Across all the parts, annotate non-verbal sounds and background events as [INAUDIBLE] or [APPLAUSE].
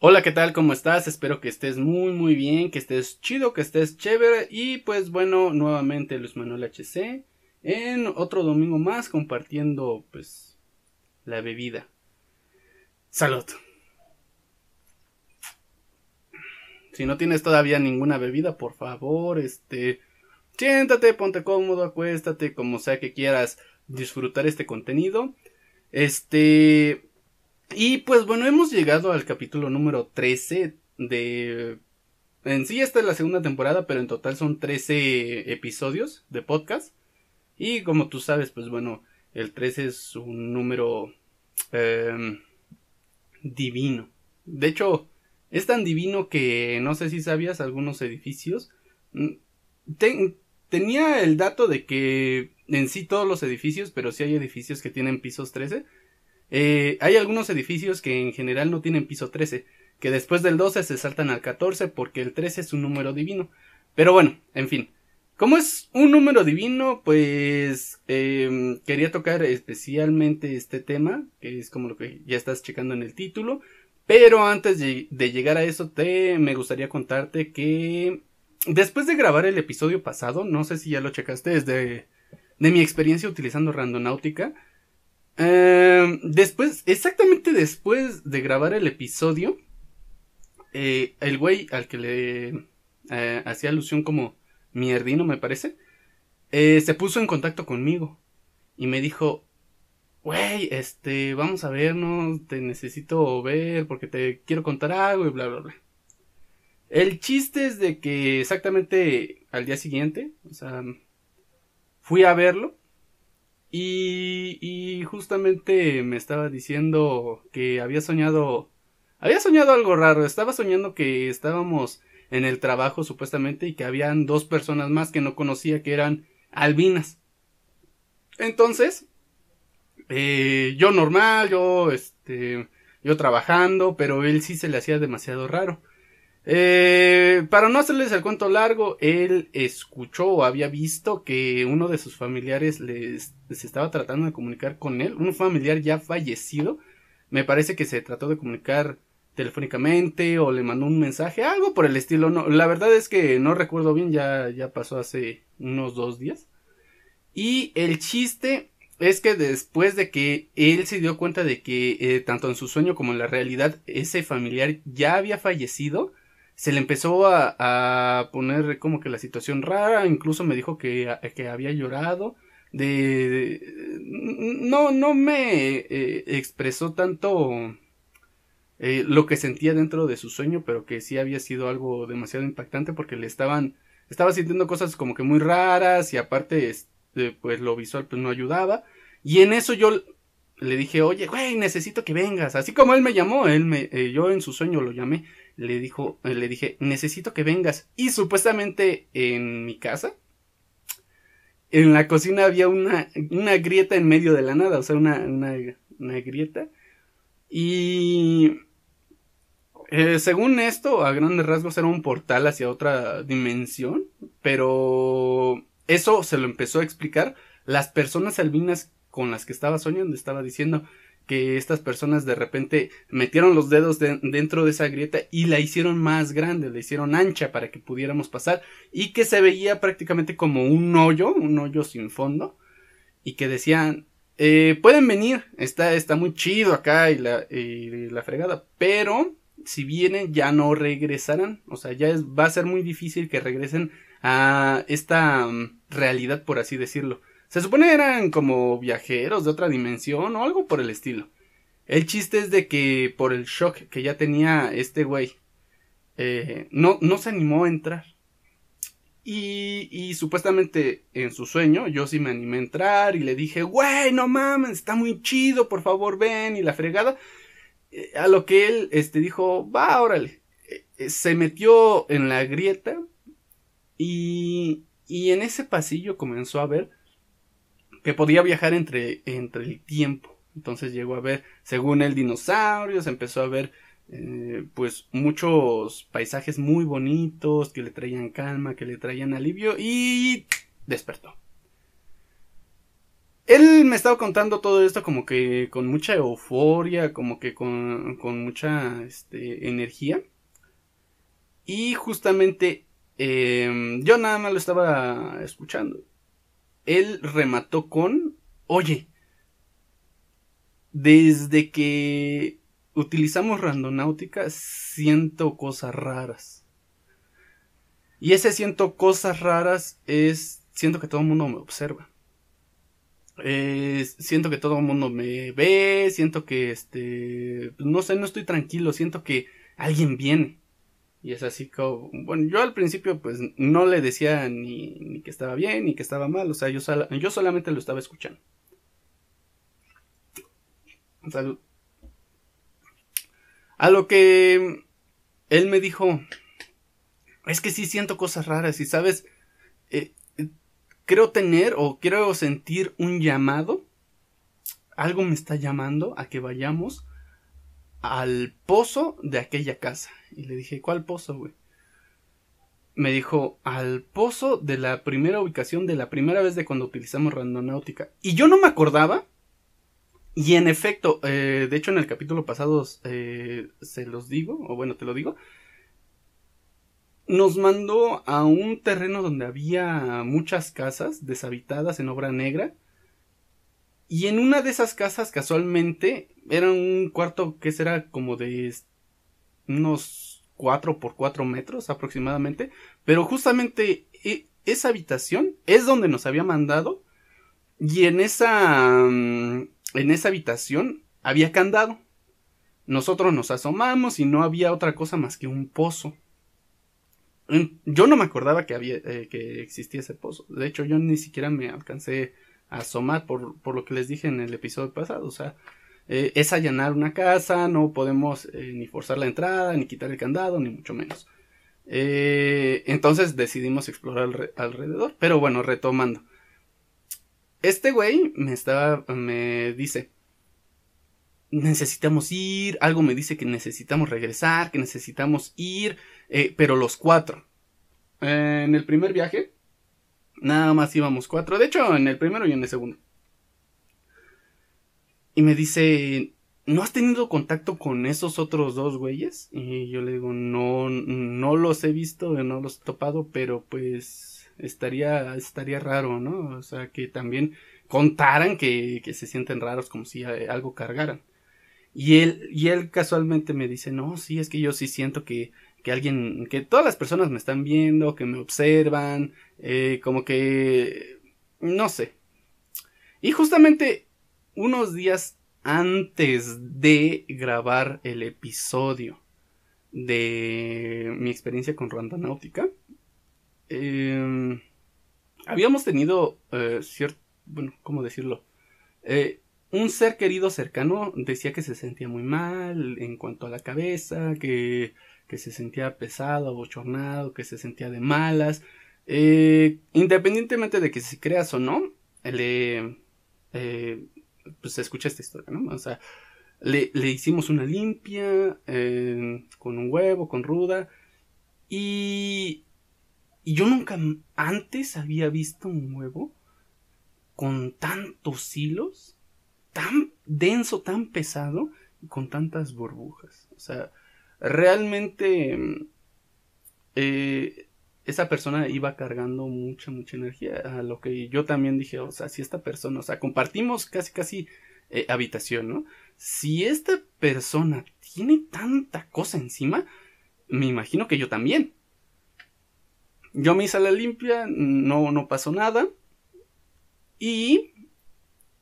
Hola, ¿qué tal? ¿Cómo estás? Espero que estés muy, muy bien, que estés chido, que estés chévere. Y pues bueno, nuevamente Luis Manuel HC en otro domingo más compartiendo pues la bebida. Salud. Si no tienes todavía ninguna bebida, por favor, este, siéntate, ponte cómodo, acuéstate, como sea que quieras disfrutar este contenido. Este, y pues bueno, hemos llegado al capítulo número 13 de... En sí esta es la segunda temporada, pero en total son 13 episodios de podcast. Y como tú sabes, pues bueno, el 13 es un número em, divino. De hecho, es tan divino que no sé si sabías algunos edificios. Mm, tenía el dato de que en sí todos los edificios, pero sí hay edificios que tienen pisos 13 eh, hay algunos edificios que en general no tienen piso 13, que después del 12 se saltan al 14 porque el 13 es un número divino. Pero bueno, en fin. Como es un número divino, pues em, quería tocar especialmente este tema, que es como lo que ya estás checando en el título. Pero antes de, llegar a eso, te me gustaría contarte que después de grabar el episodio pasado, no sé si ya lo checaste, es de, de mi experiencia utilizando Randonáutica. Em, después, exactamente después de grabar el episodio, eh, el güey al que le eh, hacía alusión como mierdino, me parece, eh, se puso en contacto conmigo y me dijo, güey, este, vamos a vernos, te necesito ver porque te quiero contar algo y bla, bla, bla. El chiste es de que exactamente al día siguiente, o sea, fui a verlo y, y justamente me estaba diciendo que había soñado, había soñado algo raro, estaba soñando que estábamos en el trabajo supuestamente y que habían dos personas más que no conocía que eran albinas. Entonces, eh, yo normal, yo, este, yo trabajando, pero él sí se le hacía demasiado raro. Eh, para no hacerles el cuento largo, él escuchó o había visto que uno de sus familiares les, estaba tratando de comunicar con él, un familiar ya fallecido. Me parece que se trató de comunicar telefónicamente o le mandó un mensaje, algo por el estilo. No, la verdad es que no recuerdo bien, ya, ya pasó hace unos dos días. Y el chiste es que después de que él se dio cuenta de que eh, tanto en su sueño como en la realidad ese familiar ya había fallecido, se le empezó a, poner como que la situación rara, incluso me dijo que, que había llorado, de, no, no me eh, expresó tanto eh, lo que sentía dentro de su sueño, pero que sí había sido algo demasiado impactante porque le estaban, estaba sintiendo cosas como que muy raras y aparte, este, pues lo visual pues no ayudaba. Y en eso yo le dije, oye, güey, necesito que vengas. Así como él me llamó, él me, eh, yo en su sueño lo llamé le dijo, eh, le dije, necesito que vengas. Y supuestamente en mi casa, en la cocina había una, una grieta en medio de la nada, o sea, una, una, grieta. Y eh, según esto, a grandes rasgos era un portal hacia otra dimensión, pero eso se lo empezó a explicar las personas albinas con las que estaba soñando, estaba diciendo, que estas personas de repente metieron los dedos dentro de esa grieta y la hicieron más grande, la hicieron ancha para que pudiéramos pasar y que se veía prácticamente como un hoyo, un hoyo sin fondo y que decían eh, pueden venir, está, está muy chido acá y la, la fregada, pero si vienen ya no regresarán, o sea, ya va a ser muy difícil que regresen a esta mm, realidad, por así decirlo. Se supone eran como viajeros de otra dimensión o algo por el estilo. El chiste es de que por el shock que ya tenía este güey, eh, no, no se animó a entrar. Y, y, supuestamente en su sueño yo sí me animé a entrar y le dije, güey, no mames, está muy chido, por favor ven y la fregada. Eh, a lo que él este, dijo, va, órale. Eh, se metió en la grieta y, y en ese pasillo comenzó a ver que podía viajar entre, entre el tiempo. Entonces llegó a ver, según el dinosaurio, se empezó a ver eh, pues muchos paisajes muy bonitos que le traían calma, que le traían alivio y despertó. él me estaba contando todo esto como que con mucha euforia, como que con, con mucha este, energía. Y justamente em, yo nada más lo estaba escuchando. Él remató con, oye, desde que utilizamos randonáutica siento cosas raras. Y ese siento cosas raras es, siento que todo el mundo me observa. Siento que todo el mundo me ve, siento que este, no sé, no estoy tranquilo, siento que alguien viene. Y es así como, bueno, yo al principio pues no le decía ni, que estaba bien ni que estaba mal, o sea, yo, yo solamente lo estaba escuchando. Salud. A lo que él me dijo, es que sí siento cosas raras y sabes, eh, creo tener o quiero sentir un llamado. Algo me está llamando a que vayamos al pozo de aquella casa. Y le dije, ¿cuál pozo, güey? Me dijo, al pozo de la primera ubicación de la primera vez de cuando utilizamos randonáutica. Y yo no me acordaba. Y en efecto, eh, de hecho en el capítulo pasado eh, se los digo, o bueno, te lo digo nos mandó a un terreno donde había muchas casas deshabitadas en obra negra. Y en una de esas casas, casualmente, era un cuarto que será como de unos 4 por 4 metros aproximadamente. Pero justamente e, esa habitación es donde nos había mandado. Y en esa, mm, en esa habitación había candado. Nosotros nos asomamos y no había otra cosa más que un pozo. Yo no me acordaba que había eh, que existía ese pozo. De hecho, yo ni siquiera me alcancé asomar por, por lo que les dije en el episodio pasado. O sea, eh, es allanar una casa, no podemos eh, ni forzar la entrada, ni quitar el candado, ni mucho menos. entonces decidimos explorar alrededor. Pero bueno, retomando. Este güey me estaba, me dice, necesitamos ir, algo me dice que necesitamos regresar, que necesitamos ir, eh, pero los cuatro. en el primer viaje, nada más íbamos cuatro, de hecho en el primero y en el segundo. Y me dice, ¿no has tenido contacto con esos otros dos güeyes? Y yo le digo, no, no los he visto, no los he topado, pero pues estaría, estaría raro, ¿no? O sea, que también contaran que, que se sienten raros como si algo cargaran. Y él, y él casualmente me dice, no, sí, es que yo sí siento que, alguien, que todas las personas me están viendo, que me observan, eh, como que, no sé. Y justamente unos días antes de grabar el episodio de mi experiencia con Randonáutica, eh, habíamos tenido eh, cierto, bueno, ¿cómo decirlo? Eh, un ser querido cercano decía que se sentía muy mal en cuanto a la cabeza, que, que se sentía pesado, abochornado, que se sentía de malas. Eh, independientemente de que si creas o no, le, eh, pues escucha esta historia, ¿no? O sea, le, le hicimos una limpia eh, con un huevo, con ruda, y, y yo nunca antes había visto un huevo con tantos hilos tan denso, tan pesado y con tantas burbujas. O sea, realmente eh, esa persona iba cargando mucha, mucha energía. A lo que yo también dije, o sea, si esta persona, o sea, compartimos casi, casi eh, habitación, ¿no? Si esta persona tiene tanta cosa encima, me imagino que yo también. Yo me hice la limpia, no, no pasó nada. Y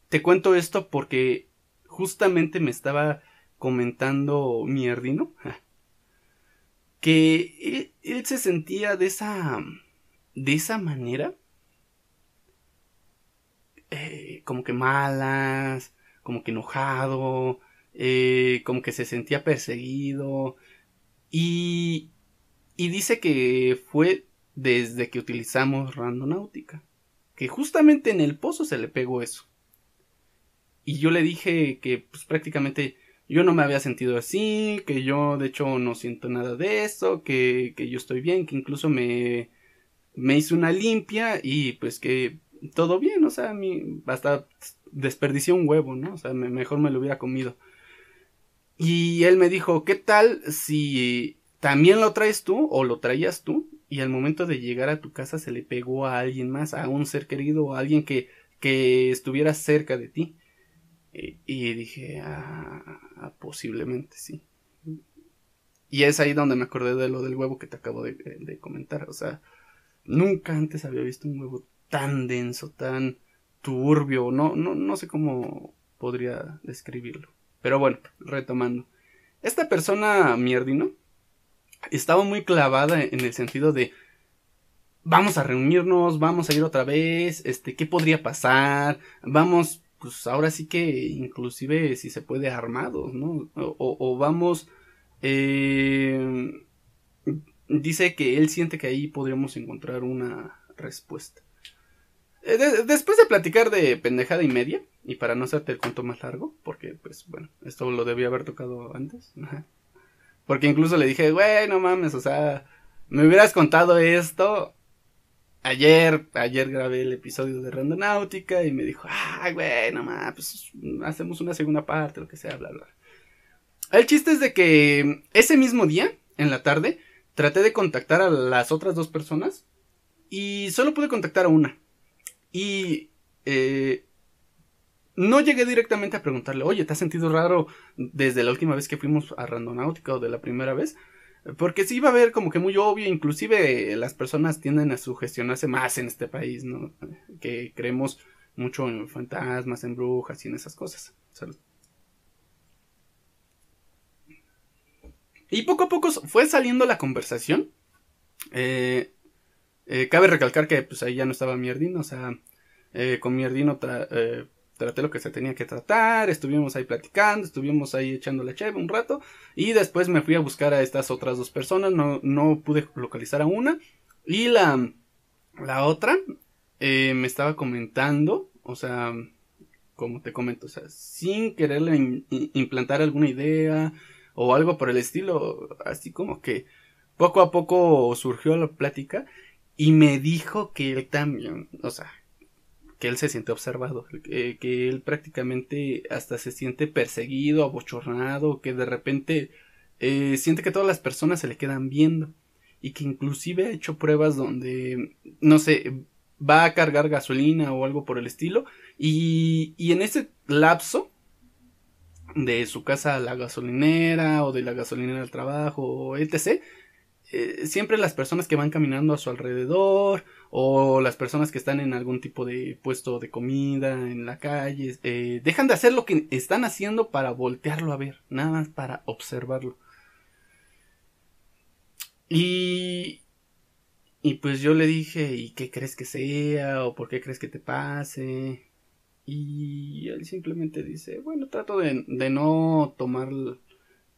te cuento esto porque justamente me estaba comentando mi Ardino [LAUGHS] que él, se sentía de esa de esa manera eh, como que malas como que enojado eh, como que se sentía perseguido y y dice que fue desde que utilizamos randonáutica que justamente en el pozo se le pegó eso. Y yo le dije que pues prácticamente yo no me había sentido así, que yo de hecho no siento nada de eso, que, que yo estoy bien, que incluso me, me hice una limpia y pues que todo bien, o sea, mí hasta desperdicié un huevo, ¿no? O sea, mejor me lo hubiera comido. Y él me dijo, ¿qué tal si también lo traes tú o lo traías tú? Y al momento de llegar a tu casa se le pegó a alguien más, a un ser querido o a alguien que, que estuviera cerca de ti. Y, dije, ah, posiblemente sí. Y es ahí donde me acordé de lo del huevo que te acabo de, comentar. O sea, nunca antes había visto un huevo tan denso, tan turbio. No, no, no sé cómo podría describirlo. Pero bueno, retomando. Esta persona mierdino estaba muy clavada en el sentido de vamos a reunirnos, vamos a ir otra vez, este, ¿qué podría pasar? Vamos, pues ahora sí que inclusive si se puede armados, ¿no? o vamos eh, dice que él siente que ahí podríamos encontrar una respuesta. Eh, después de platicar de pendejada y media, y para no hacerte el cuento más largo, porque pues bueno, esto lo debía haber tocado antes. Porque incluso le dije, güey, no mames, o sea, me hubieras contado esto ayer, ayer grabé el episodio de Randonáutica y me dijo, ay, güey, no mames, pues hacemos una segunda parte, lo que sea, bla, bla. El chiste es de que ese mismo día, en la tarde, traté de contactar a las otras dos personas y solo pude contactar a una. Y eh, no llegué directamente a preguntarle, oye, ¿te has sentido raro desde la última vez que fuimos a Randonáutica o de la primera vez? Porque sí iba a ver como que muy obvio, inclusive las personas tienden a sugestionarse más en este país, ¿no? Que creemos mucho en fantasmas, en brujas y en esas cosas. Y poco a poco fue saliendo la conversación. Eh, eh, cabe recalcar que pues ahí ya no estaba Mierdino, o sea, eh, con Mierdino traté lo que se tenía que tratar, estuvimos ahí platicando, estuvimos ahí echando la cheve un rato y después me fui a buscar a estas otras dos personas, no, no pude localizar a una y la, la otra me estaba comentando, o sea, como te comento, o sea, sin quererle implantar alguna idea, o algo por el estilo, así como que poco a poco surgió la plática y me dijo que él también, o sea, que él se siente observado, que, él prácticamente hasta se siente perseguido, abochornado, que de repente eh, siente que todas las personas se le quedan viendo y que inclusive ha hecho pruebas donde, no sé, va a cargar gasolina o algo por el estilo y, y en ese lapso de su casa a la gasolinera o de la gasolinera al trabajo, etc. Eh, siempre las personas que van caminando a su alrededor o las personas que están en algún tipo de puesto de comida en la calle eh, dejan de hacer lo que están haciendo para voltearlo a ver, nada más para observarlo. Y y pues yo le dije, ¿y qué crees que sea? ¿O por qué crees que te pase? Y él simplemente dice, bueno, trato de, no tomar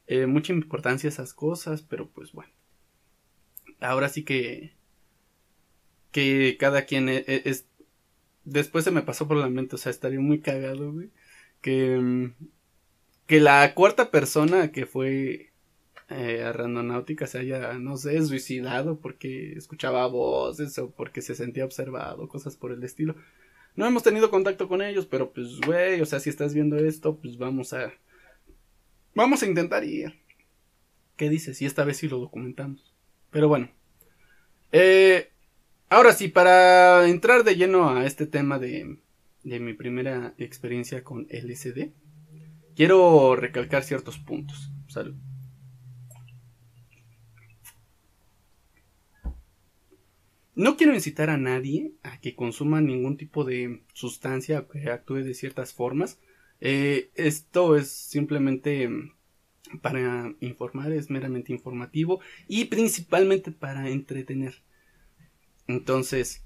eh, mucha importancia a esas cosas, pero pues bueno. Ahora sí que... Que cada quien e, e, es, Después se me pasó por la mente, o sea, estaría muy cagado, güey. Que... Que la cuarta persona que fue eh, a Randonáutica se haya, no sé, suicidado porque escuchaba voces o porque se sentía observado, cosas por el estilo. No hemos tenido contacto con ellos, pero pues, güey, o sea, si estás viendo esto, pues vamos a... Vamos a intentar ir. ¿Qué dices? Y esta vez sí lo documentamos. Pero bueno. Eh, ahora sí, para entrar de lleno a este tema de, mi primera experiencia con LSD, quiero recalcar ciertos puntos. Salud. No quiero incitar a nadie a que consuma ningún tipo de sustancia o que actúe de ciertas formas. Eh, esto es simplemente para informar, es meramente informativo y principalmente para entretener. Entonces,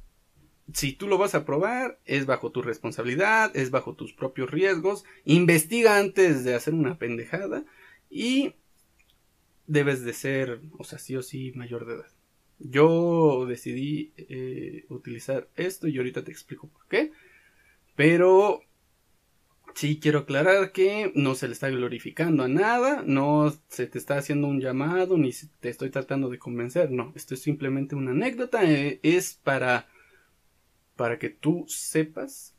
si tú lo vas a probar, es bajo tu responsabilidad, es bajo tus propios riesgos, investiga antes de hacer una pendejada y debes de ser, o sea, sí o sí mayor de edad. Yo decidí eh, utilizar esto y ahorita te explico por qué. Pero sí quiero aclarar que no se le está glorificando a nada, no se te está haciendo un llamado, ni te estoy tratando de convencer, no, esto es simplemente una anécdota, eh, es para para que tú sepas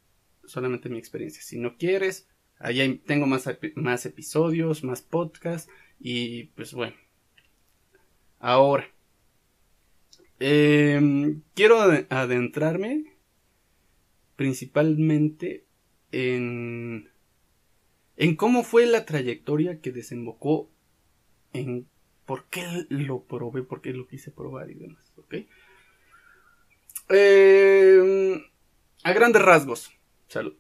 solamente mi experiencia. Si no quieres, allá tengo más, más episodios, más podcasts y pues bueno. Ahora, em, quiero adentrarme principalmente en, en cómo fue la trayectoria que desembocó en por qué lo probé, por qué lo quise probar y demás, ¿ok? Em, a grandes rasgos, salud.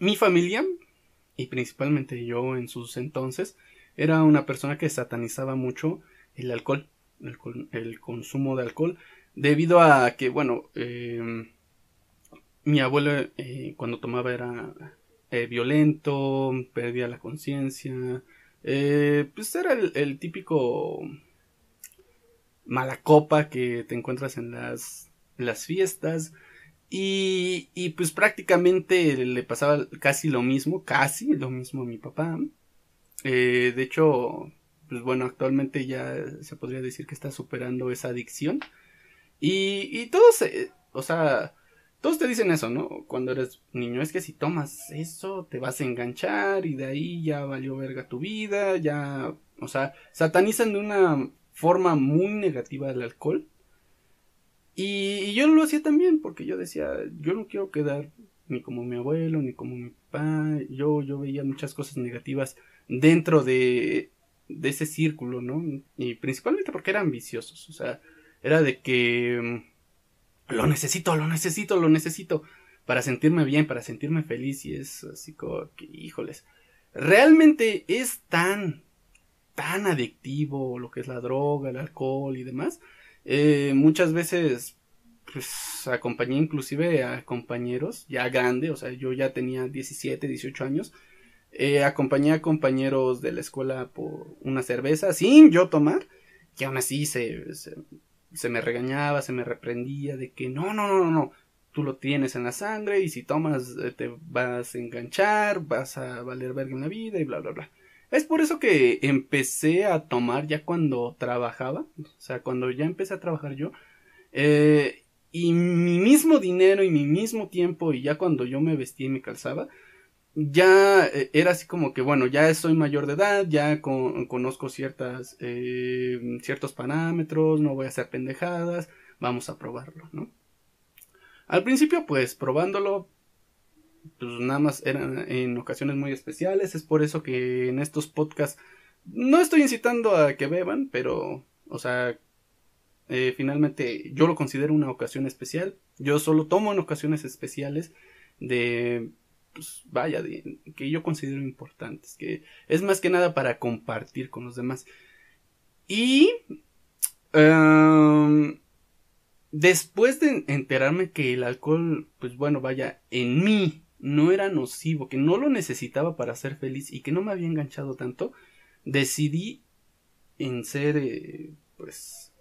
Mi familia, y principalmente yo en sus entonces, era una persona que satanizaba mucho el alcohol, el, consumo de alcohol, debido a que, bueno, em, mi abuelo eh, cuando tomaba era eh, violento, perdía la conciencia, eh, pues era el, típico mala copa que te encuentras en las, las fiestas. Y, y, pues prácticamente le pasaba casi lo mismo, casi lo mismo a mi papá. Eh, de hecho, pues bueno, actualmente ya se podría decir que está superando esa adicción. Y, y todos, o sea, todos te dicen eso, ¿no? Cuando eres niño, es que si tomas eso te vas a enganchar y de ahí ya valió verga tu vida, ya, o sea, satanizan de una forma muy negativa el alcohol. Y, yo lo hacía también, porque yo decía, yo no quiero quedar ni como mi abuelo, ni como mi papá, yo, yo veía muchas cosas negativas dentro de, de ese círculo, ¿no? Y principalmente porque eran viciosos, o sea, era de que lo necesito, lo necesito, lo necesito para sentirme bien, para sentirme feliz y es así como que, híjoles, realmente es tan, tan adictivo lo que es la droga, el alcohol y demás. Eh, muchas veces, pues, acompañé inclusive a compañeros ya grandes, o sea, yo ya tenía 17, 18 años, eh, acompañé a compañeros de la escuela por una cerveza sin yo tomar, que aún así se se me regañaba, se me reprendía de que no, no, no, no, tú lo tienes en la sangre y si tomas eh, te vas a enganchar, vas a valer verga en la vida y bla, bla, bla. Es por eso que empecé a tomar ya cuando trabajaba, o sea, cuando ya empecé a trabajar yo, eh, y mi mismo dinero y mi mismo tiempo y ya cuando yo me vestía y me calzaba, ya eh, era así como que, bueno, ya soy mayor de edad, ya conozco ciertas, eh, ciertos parámetros, no voy a hacer pendejadas, vamos a probarlo, ¿no? Al principio, pues, probándolo, pues nada más eran en ocasiones muy especiales, es por eso que en estos podcasts no estoy incitando a que beban, pero, o sea, eh, finalmente yo lo considero una ocasión especial, yo solo tomo en ocasiones especiales de pues vaya, que yo considero importantes, que es más que nada para compartir con los demás. Y em, después de enterarme que el alcohol, pues bueno, vaya, en mí no era nocivo, que no lo necesitaba para ser feliz y que no me había enganchado tanto, decidí en ser, eh, pues,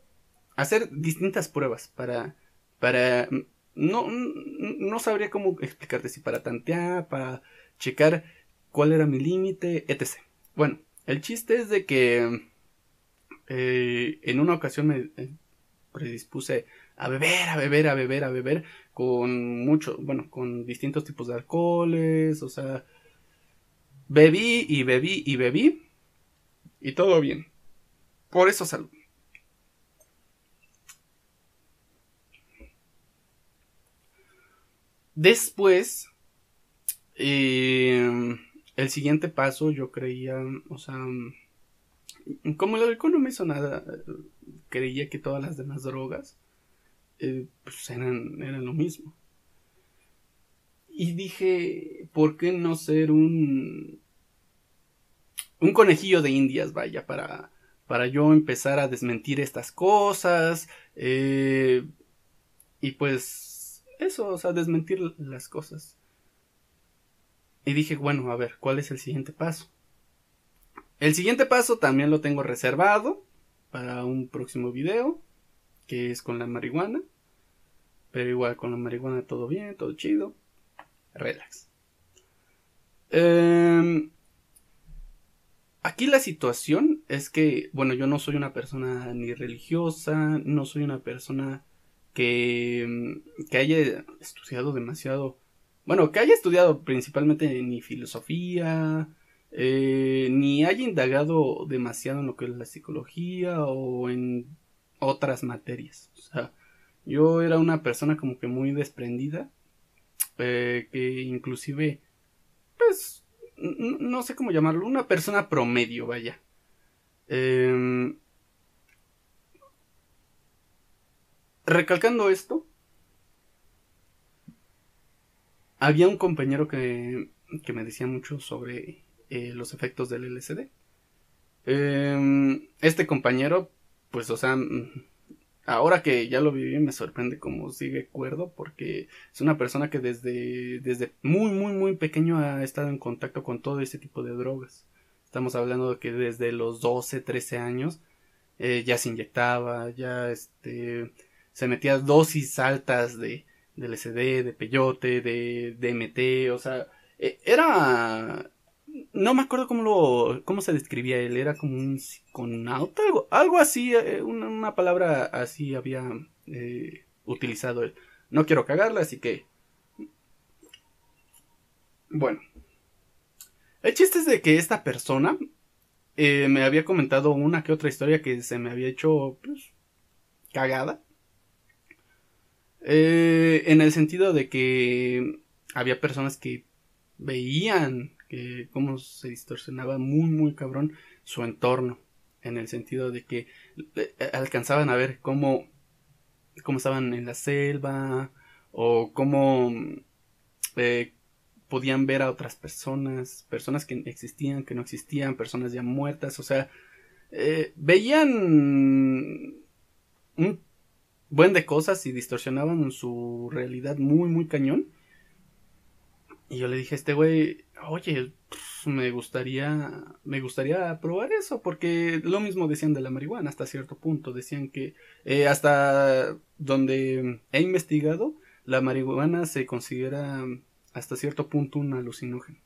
hacer distintas pruebas para, para no, no sabría cómo explicarte si para tantear, para checar cuál era mi límite, etc. Bueno, el chiste es de que eh, en una ocasión me eh, predispuse a beber, a beber, a beber, a beber con mucho, bueno, con distintos tipos de alcoholes, o sea, bebí y bebí y bebí y todo bien. Por eso salud. Después, eh, el siguiente paso yo creía, o sea, como el alcohol no me hizo nada, creía que todas las demás drogas eh, pues eran, eran lo mismo. Y dije, ¿por qué no ser un un conejillo de indias, vaya, para, para yo empezar a desmentir estas cosas. Eh, y pues eso, o sea, desmentir las cosas. Y dije, bueno, a ver, ¿cuál es el siguiente paso? El siguiente paso también lo tengo reservado para un próximo video, que es con la marihuana. Pero igual con la marihuana todo bien, todo chido. Relax. Em, ¿A aquí la situación es que, bueno, yo no soy una persona ni religiosa, no soy una persona que, que haya estudiado demasiado, bueno, que haya estudiado principalmente ni filosofía, eh, ni haya indagado demasiado en lo que es la psicología o en otras materias. O sea, yo era una persona como que muy desprendida, eh, que inclusive, pues, no sé cómo llamarlo, una persona promedio, vaya. Em, recalcando esto, había un compañero que, que me decía mucho sobre eh, los efectos del LSD. Em, este compañero, pues, o sea, ahora que ya lo viví me sorprende cómo sigue cuerdo porque es una persona que desde, desde muy, muy, muy pequeño ha estado en contacto con todo ese tipo de drogas. Estamos hablando de que desde los 12, 13 años eh, ya se inyectaba, ya este, se metía dosis altas de, de LSD, de peyote, de DMT, o sea, e, era no me acuerdo cómo lo cómo se describía él era como un psiconauta algo algo así eh, una, palabra así había eh, utilizado él. No quiero cagarla así que bueno. El chiste es de que esta persona eh, me había comentado una que otra historia que se me había hecho pues, cagada en el sentido de que había personas que veían que cómo se distorsionaba muy muy cabrón su entorno en el sentido de que eh, alcanzaban a ver cómo cómo estaban en la selva o cómo eh, podían ver a otras personas personas que existían que no existían personas ya muertas o sea eh, veían un buen de cosas y distorsionaban su realidad muy muy cañón y yo le dije a este güey, oye, pues, me gustaría, me gustaría probar eso, porque lo mismo decían de la marihuana hasta cierto punto, decían que eh, hasta donde he investigado, la marihuana se considera hasta cierto punto un alucinógeno.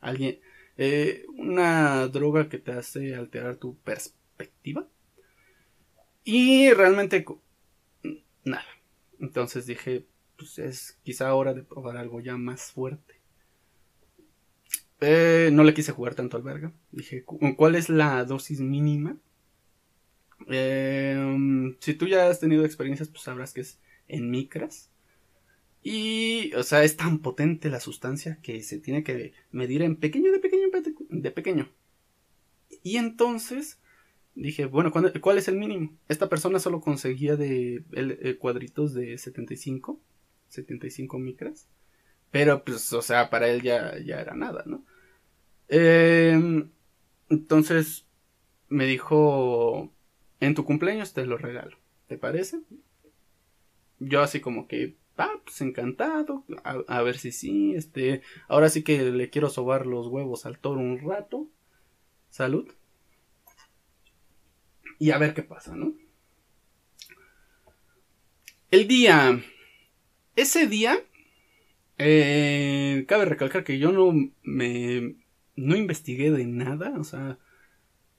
Alguien, eh, una droga que te hace alterar tu perspectiva. Y realmente, nada. Entonces dije, pues es quizá hora de probar algo ya más fuerte. Eh, no le quise jugar tanto al verga. Dije, ¿cuál es la dosis mínima? Em, si tú ya has tenido experiencias, pues sabrás que es en micras. Y, o sea, es tan potente la sustancia que se tiene que medir en pequeño, de pequeño, de pequeño. Y entonces dije, bueno, ¿cuál es el mínimo? Esta persona solo conseguía de eh, cuadritos de 75, 75 micras. Pero, pues, o sea, para él ya, ya era nada, ¿no? Em, entonces me dijo, en tu cumpleaños te lo regalo, ¿te parece? Yo así como que, ah, pues encantado, a, ver si sí, este, ahora sí que le quiero sobar los huevos al toro un rato. Salud. Y a ver qué pasa, ¿no? El día, ese día eh, cabe recalcar que yo no me no investigué de nada, o sea,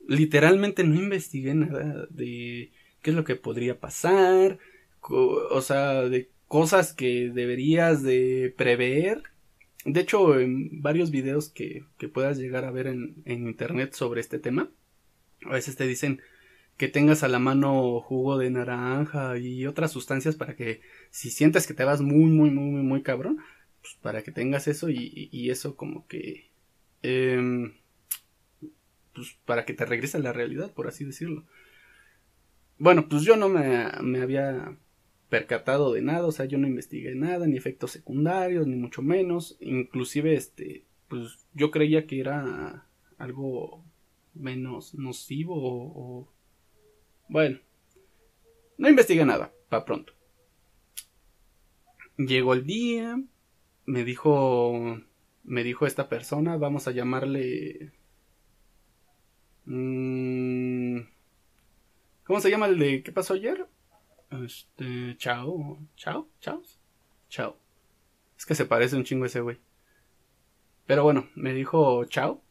literalmente no investigué nada de qué es lo que podría pasar, o sea, de cosas que deberías de prever. De hecho, en varios videos que, que puedas llegar a ver en, en internet sobre este tema, a veces te dicen que tengas a la mano jugo de naranja y otras sustancias para que si sientes que te vas muy, muy, muy, muy, muy cabrón, pues, para que tengas eso y, eso como que... Em, pues para que te regrese a la realidad, por así decirlo. Bueno, pues yo no me, me había percatado de nada, o sea, yo no investigué nada, ni efectos secundarios, ni mucho menos, inclusive este, pues yo creía que era algo menos nocivo o... bueno, no investigué nada, para pronto. Llegó el día, me dijo, me dijo esta persona, vamos a llamarle... Mm, ¿Cómo se llama el de qué pasó ayer? Este, chao, chao, chao, chao. Es que se parece un chingo ese güey. Pero bueno, me dijo chao.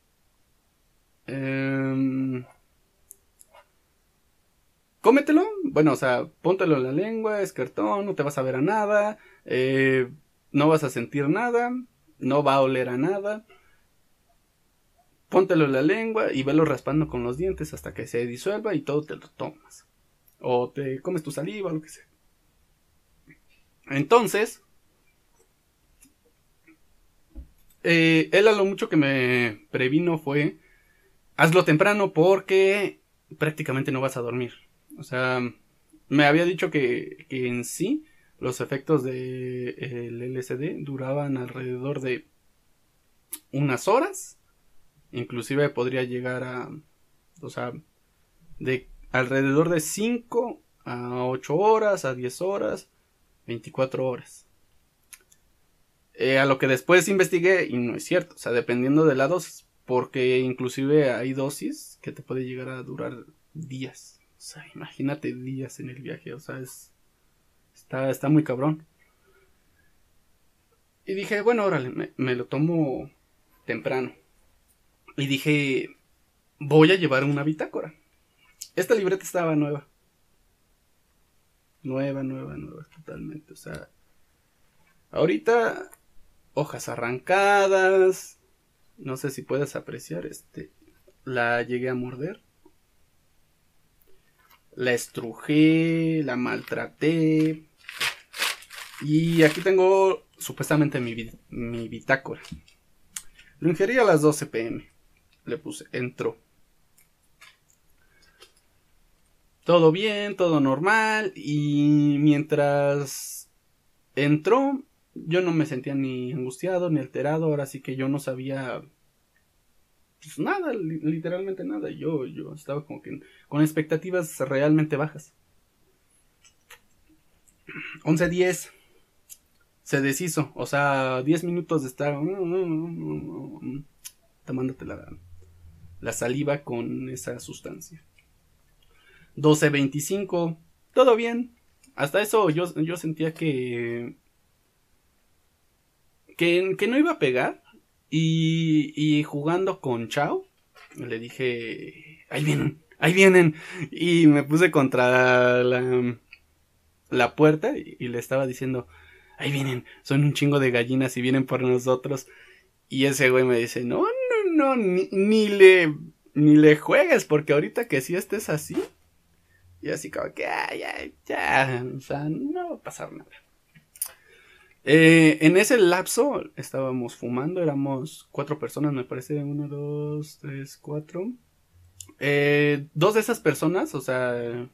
Em, cómetelo, bueno, o sea, póntelo en la lengua, es cartón, no te vas a ver a nada, eh, no vas a sentir nada, no va a oler a nada. Póntelo en la lengua y velo raspando con los dientes hasta que se disuelva y todo te lo tomas. O te comes tu saliva lo que sea. Entonces, eh, él a lo mucho que me previno fue, hazlo temprano porque prácticamente no vas a dormir. O sea, me había dicho que, que en sí los efectos del de, LCD duraban alrededor de unas horas. Inclusive podría llegar a, o sea, de alrededor de 5 a 8 horas, a 10 horas, 24 horas. Eh, a lo que después investigué y no es cierto, o sea, dependiendo de la dosis, porque inclusive hay dosis que te puede llegar a durar días. O sea, imagínate días en el viaje, o sea, es está, está muy cabrón. Y dije, bueno, órale, me, me lo tomo temprano. Y dije, voy a llevar una bitácora. Esta libreta estaba nueva. Nueva, nueva, nueva, totalmente. O sea, ahorita hojas arrancadas. No sé si puedes apreciar este. La llegué a morder. La estrujé, la maltraté. Y aquí tengo supuestamente mi, mi bitácora. Lo ingerí a las 12 pm. Le puse, entró. Todo bien, todo normal. Y mientras entró, yo no me sentía ni angustiado ni alterado, ahora sí que yo no sabía pues nada, literalmente nada. Yo, yo estaba como que con expectativas realmente bajas. 11.10 se deshizo, o sea, 10 minutos de estar tomándote la, la saliva con esa sustancia. 12.25, todo bien. Hasta eso yo, yo sentía que que, no iba a pegar. Y, jugando con Chao, le dije, ahí vienen, ahí vienen. Y me puse contra la, la puerta y, le estaba diciendo, ahí vienen, son un chingo de gallinas y vienen por nosotros. Y ese güey me dice, no, no, no, ni, ni le, ni le juegues, porque ahorita que si estés así, y así como que, ya, ya, o sea, no va a pasar nada. Eh, en ese lapso estábamos fumando, éramos cuatro personas, me parece, uno, dos, tres, cuatro. Eh, dos de esas personas, o sea,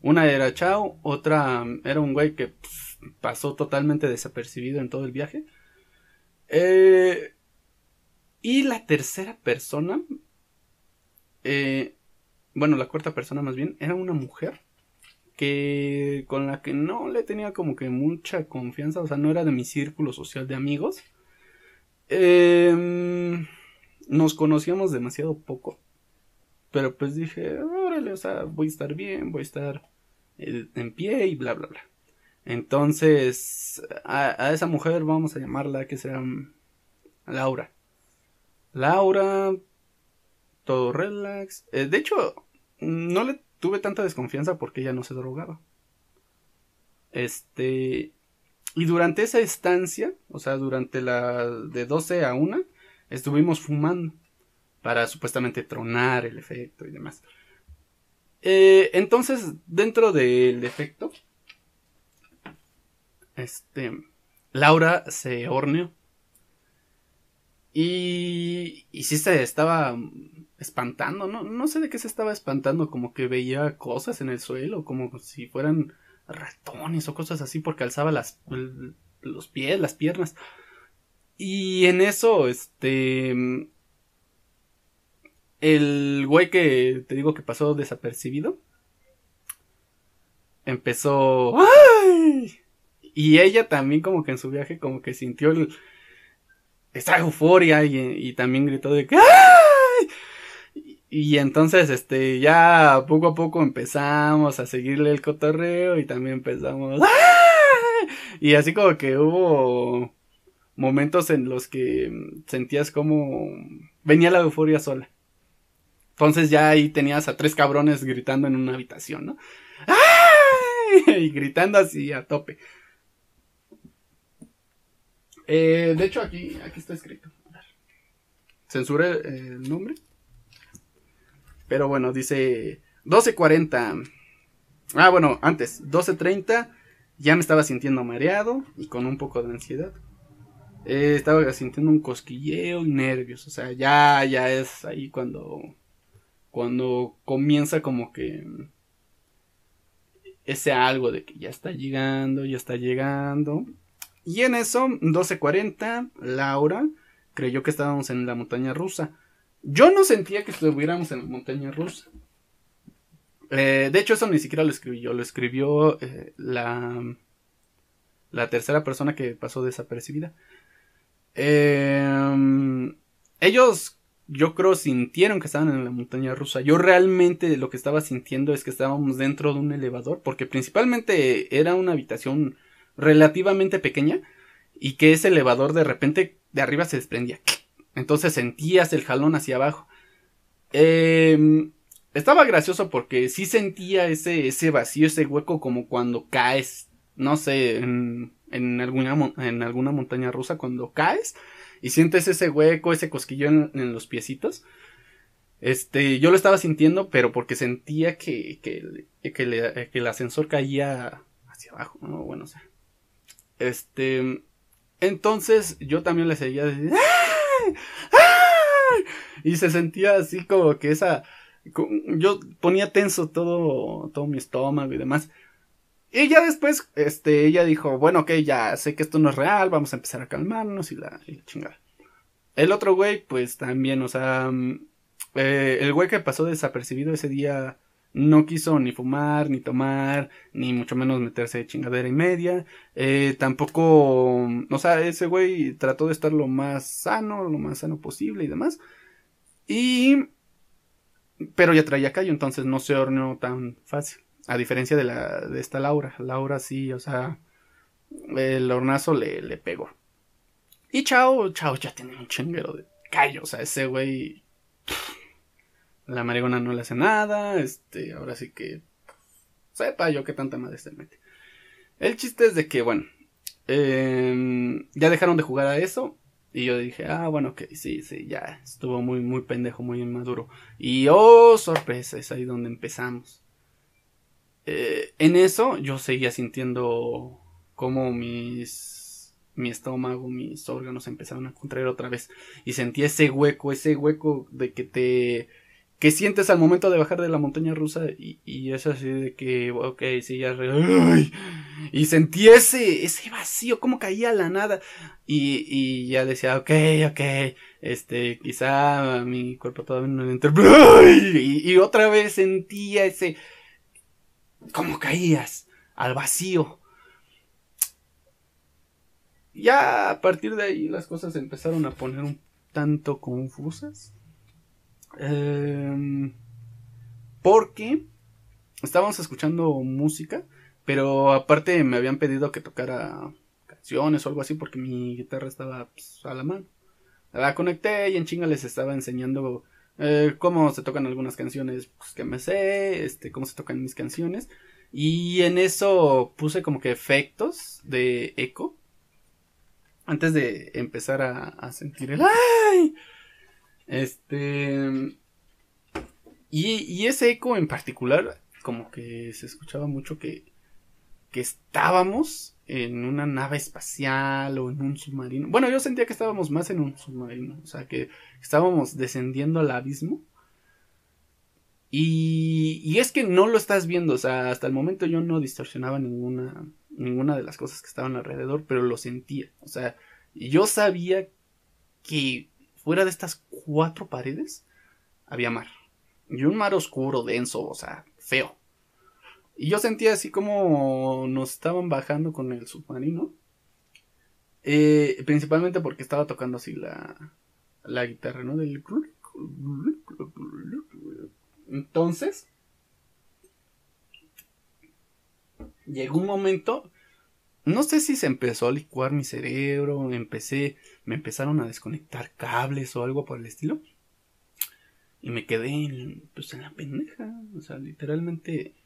una era Chao, otra era un güey que pasó totalmente desapercibido en todo el viaje. Eh, y la tercera persona, bueno, la cuarta persona más bien, era una mujer que con la que no le tenía como que mucha confianza, o sea, no era de mi círculo social de amigos. Em, nos conocíamos demasiado poco. Pero pues dije, órale, o sea, voy a estar bien, voy a estar eh, en pie y bla, bla, bla. Entonces, a, esa mujer vamos a llamarla que sea mm, Laura. Laura, todo relax. Eh, de hecho, no le tuve tanta desconfianza porque ella no se drogaba. Este. Y durante esa estancia, o sea, durante la de 12 a 1, estuvimos fumando para supuestamente tronar el efecto y demás. Eh, entonces, dentro del efecto, este, Laura se horneó. Y, y sí se estaba espantando, no, no sé de qué se estaba espantando, como que veía cosas en el suelo, como si fueran ratones o cosas así, porque alzaba las, los pies, las piernas. Y en eso, este... El güey que te digo que pasó desapercibido. Empezó... ¡Ay! Y ella también como que en su viaje como que sintió el... esa euforia y, también gritó de que... Y entonces, este, ya poco a poco empezamos a seguirle el cotorreo y también empezamos. Y así como que hubo momentos en los que sentías como venía la euforia sola. Entonces ya ahí tenías a tres cabrones gritando en una habitación, ¿no? [LAUGHS] Y gritando así a tope. Eh, de hecho, aquí, aquí está escrito. Censuré el nombre. Pero bueno, dice 12.40. Ah, bueno, antes, 12.30. Ya me estaba sintiendo mareado y con un poco de ansiedad. Eh, estaba sintiendo un cosquilleo y nervios. O sea, ya, ya es ahí cuando. Cuando comienza como que. Ese algo de que ya está llegando, ya está llegando. Y en eso, 12.40, Laura creyó que estábamos en la montaña rusa. Yo no sentía que estuviéramos en la montaña rusa. Eh, de hecho, eso ni siquiera lo escribí yo, lo escribió eh, la, la tercera persona que pasó desapercibida. Em, ellos, yo creo, sintieron que estaban en la montaña rusa. Yo realmente lo que estaba sintiendo es que estábamos dentro de un elevador, porque principalmente era una habitación relativamente pequeña y que ese elevador de repente de arriba se desprendía. Entonces sentías el jalón hacia abajo. Em, estaba gracioso porque sí sentía ese, ese vacío, ese hueco como cuando caes, no sé, en, en, alguna, en alguna montaña rusa, cuando caes y sientes ese hueco, ese cosquillo en, los piecitos. Este, yo lo estaba sintiendo, pero porque sentía que, que, que, el ascensor caía hacia abajo, Bueno, o sea, este. Entonces yo también le seguía Y se sentía así como que esa. Yo ponía tenso todo, todo mi estómago y demás. Y ya después, este, ella dijo, bueno, ok, ya sé que esto no es real, vamos a empezar a calmarnos y la, y chingada. El otro güey, pues también, o sea, mm, eh, el güey que pasó desapercibido ese día no quiso ni fumar, ni tomar, ni mucho menos meterse de chingadera y media. Eh, tampoco, o sea, ese güey trató de estar lo más sano, lo más sano posible y demás. Y... Pero ya traía callo, entonces no se horneó tan fácil. A diferencia de, la, de esta Laura. Laura sí, o sea, el hornazo le, le pegó. Y Chao, Chao ya tiene un chinguero de callo, o sea, ese güey la marigona no le hace nada, este, ahora sí que sepa yo qué tanta madre se mete. El chiste es de que, bueno, em, ya dejaron de jugar a eso. Y yo dije, ah, bueno, ok, sí, sí, ya estuvo muy, muy pendejo, muy inmaduro. Y oh, sorpresa, es ahí donde empezamos. Eh, en eso yo seguía sintiendo como mis, mi estómago, mis órganos empezaron a contraer otra vez. Y sentí ese hueco, ese hueco de que te que sientes al momento de bajar de la montaña rusa y, y es así de que, ok, sí, ya... y sentí ese, ese vacío, como caía a la nada. Y, y ya decía, ok, ok, este, quizá mi cuerpo todavía no. Y, y otra vez sentía ese... como caías al vacío. Ya a partir de ahí las cosas empezaron a poner un tanto confusas. Eh, porque estábamos escuchando música, pero aparte me habían pedido que tocara canciones o algo así porque mi guitarra estaba pues, a la mano. La conecté y en chinga les estaba enseñando eh, cómo se tocan algunas canciones pues, que me sé, este, cómo se tocan mis canciones. Y en eso puse como que efectos de eco. Antes de empezar a, a sentir el ¡ay! Este. Y, ese eco en particular, como que se escuchaba mucho que, que estábamos en una nave espacial o en un submarino. Bueno, yo sentía que estábamos más en un submarino, o sea, que estábamos descendiendo al abismo. Y, y es que no lo estás viendo, o sea, hasta el momento yo no distorsionaba ninguna, ninguna de las cosas que estaban alrededor, pero lo sentía, o sea, yo sabía que fuera de estas cuatro paredes había mar. Y un mar oscuro, denso, o sea, feo. Y yo sentía así como nos estaban bajando con el submarino. Eh, principalmente porque estaba tocando así la, la guitarra, ¿no? Del... Entonces, llegó un momento, no sé si se empezó a licuar mi cerebro, empecé, me empezaron a desconectar cables o algo por el estilo. Y me quedé en, pues en la pendeja. O sea, literalmente.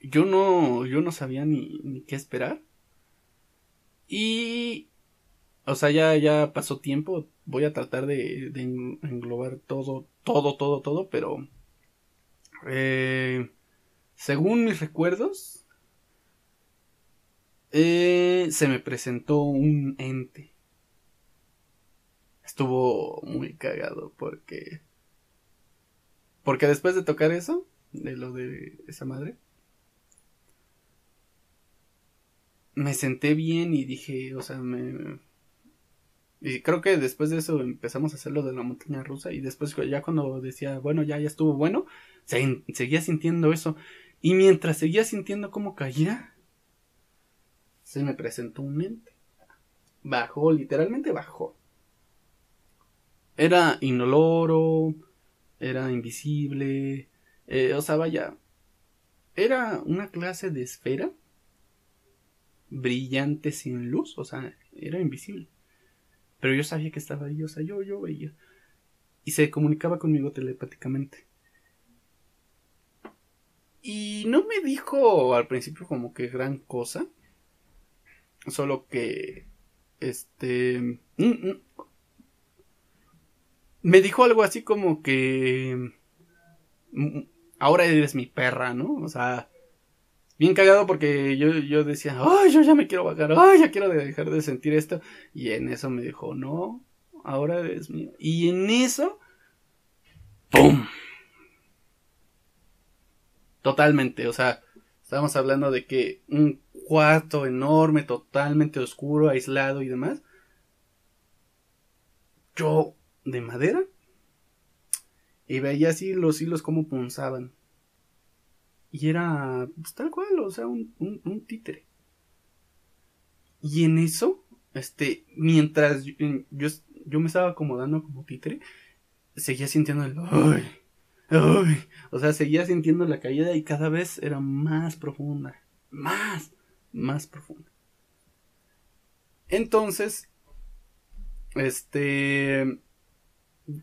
Yo no, yo no sabía ni, ni qué esperar. Y. O sea, ya, ya pasó tiempo. Voy a tratar de, de englobar todo, todo, todo, todo, pero. Eh, según mis recuerdos, eh, se me presentó un ente. Estuvo muy cagado porque... Porque después de tocar eso, de lo de esa madre, me senté bien y dije, o sea, me... Y creo que después de eso empezamos a hacer lo de la montaña rusa y después ya cuando decía, bueno, ya, ya estuvo bueno, seguía sintiendo eso. Y mientras seguía sintiendo cómo caía, se me presentó un ente. Bajó, literalmente bajó. Era inoloro, era invisible, eh, o sea, vaya, era una clase de esfera brillante sin luz, o sea, era invisible. Pero yo sabía que estaba ahí, o sea, yo, yo veía. Y se comunicaba conmigo telepáticamente. Y no me dijo al principio como que gran cosa. Solo que. Este. Mm, mm, me dijo algo así como que. Mm, ahora eres mi perra, ¿no? O sea. Bien cagado porque yo, yo decía, ay, yo ya me quiero bajar, ay, ya quiero dejar de sentir esto. Y en eso me dijo, no, ahora eres mío. Y en eso, ¡pum! Totalmente, o sea, estamos hablando de que un cuarto enorme, totalmente oscuro, aislado y demás. Yo, de madera, y veía así los hilos como punzaban. Y era pues, tal cual, o sea, un, un, títere. Y en eso, este, mientras yo, yo, me estaba acomodando como títere, seguía sintiendo el... O sea, seguía sintiendo la caída y cada vez era más profunda. Más, más profunda. Entonces, este,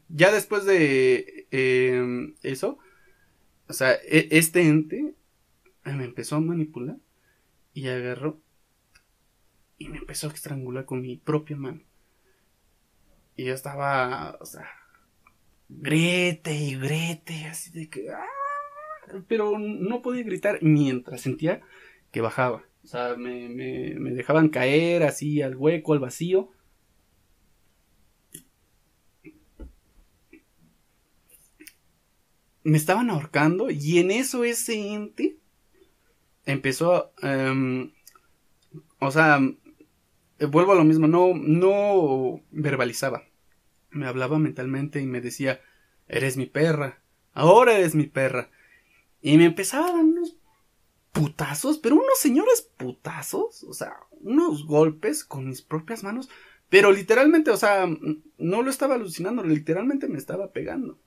ya después de em, eso, o sea, e, este ente me empezó a manipular y agarró y me empezó a estrangular con mi propia mano. Y yo estaba, o sea, grete y grete, así de que... ¡ah! Pero no podía gritar mientras sentía que bajaba. O sea, me, me, dejaban caer así al hueco, al vacío. Me estaban ahorcando y en eso ese ente empezó a... Em, o sea, vuelvo a lo mismo, no, no verbalizaba me hablaba mentalmente y me decía, eres mi perra, ahora eres mi perra. Y me empezaba a dar unos putazos, pero unos señores putazos, o sea, unos golpes con mis propias manos, pero literalmente, o sea, no lo estaba alucinando, literalmente me estaba pegando.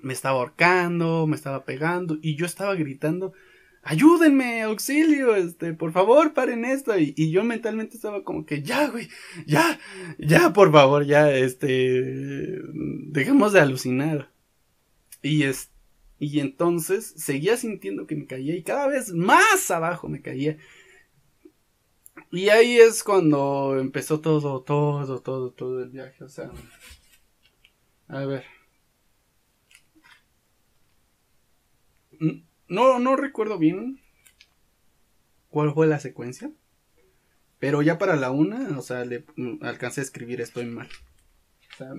Me estaba ahorcando, me estaba pegando y yo estaba gritando ayúdenme, auxilio, este, por favor, paren esto. Y, yo mentalmente estaba como que, ya, güey, ya, ya, por favor, ya, este, dejemos de alucinar. Y es, y entonces seguía sintiendo que me caía y cada vez más abajo me caía. Y ahí es cuando empezó todo, todo, todo, todo el viaje, o sea, a ver. No, no recuerdo bien cuál fue la secuencia. Pero ya para la una, o sea, le alcancé a escribir estoy mal. O sea,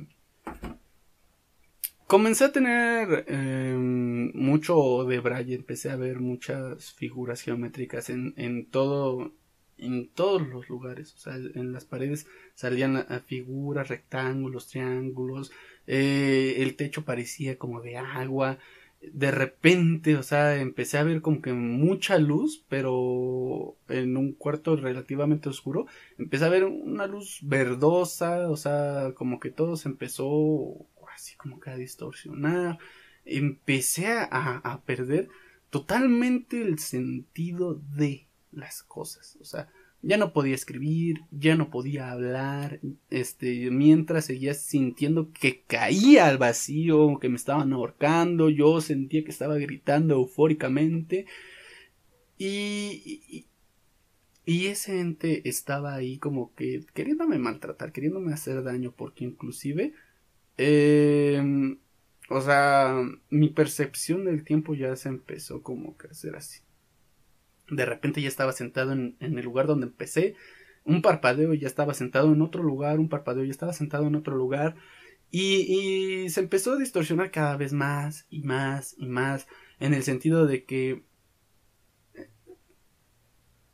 comencé a tener em, mucho de Braille, empecé a ver muchas figuras geométricas en, en todo, en todos los lugares. O sea, en las paredes salían figuras, rectángulos, triángulos. Eh, el techo parecía como de agua de repente, o sea, empecé a ver como que mucha luz, pero en un cuarto relativamente oscuro, empecé a ver una luz verdosa, o sea, como que todo se empezó así como que a distorsionar, empecé a, a perder totalmente el sentido de las cosas, o sea, ya no podía escribir, ya no podía hablar, este, mientras seguía sintiendo que caía al vacío, que me estaban ahorcando, yo sentía que estaba gritando eufóricamente y, y, ese ente estaba ahí como que queriéndome maltratar, queriéndome hacer daño, porque inclusive, em, o sea, mi percepción del tiempo ya se empezó como que a hacer así. De repente ya estaba sentado en, el lugar donde empecé. Un parpadeo ya estaba sentado en otro lugar. Un parpadeo ya estaba sentado en otro lugar. Y, y se empezó a distorsionar cada vez más y más y más. En el sentido de que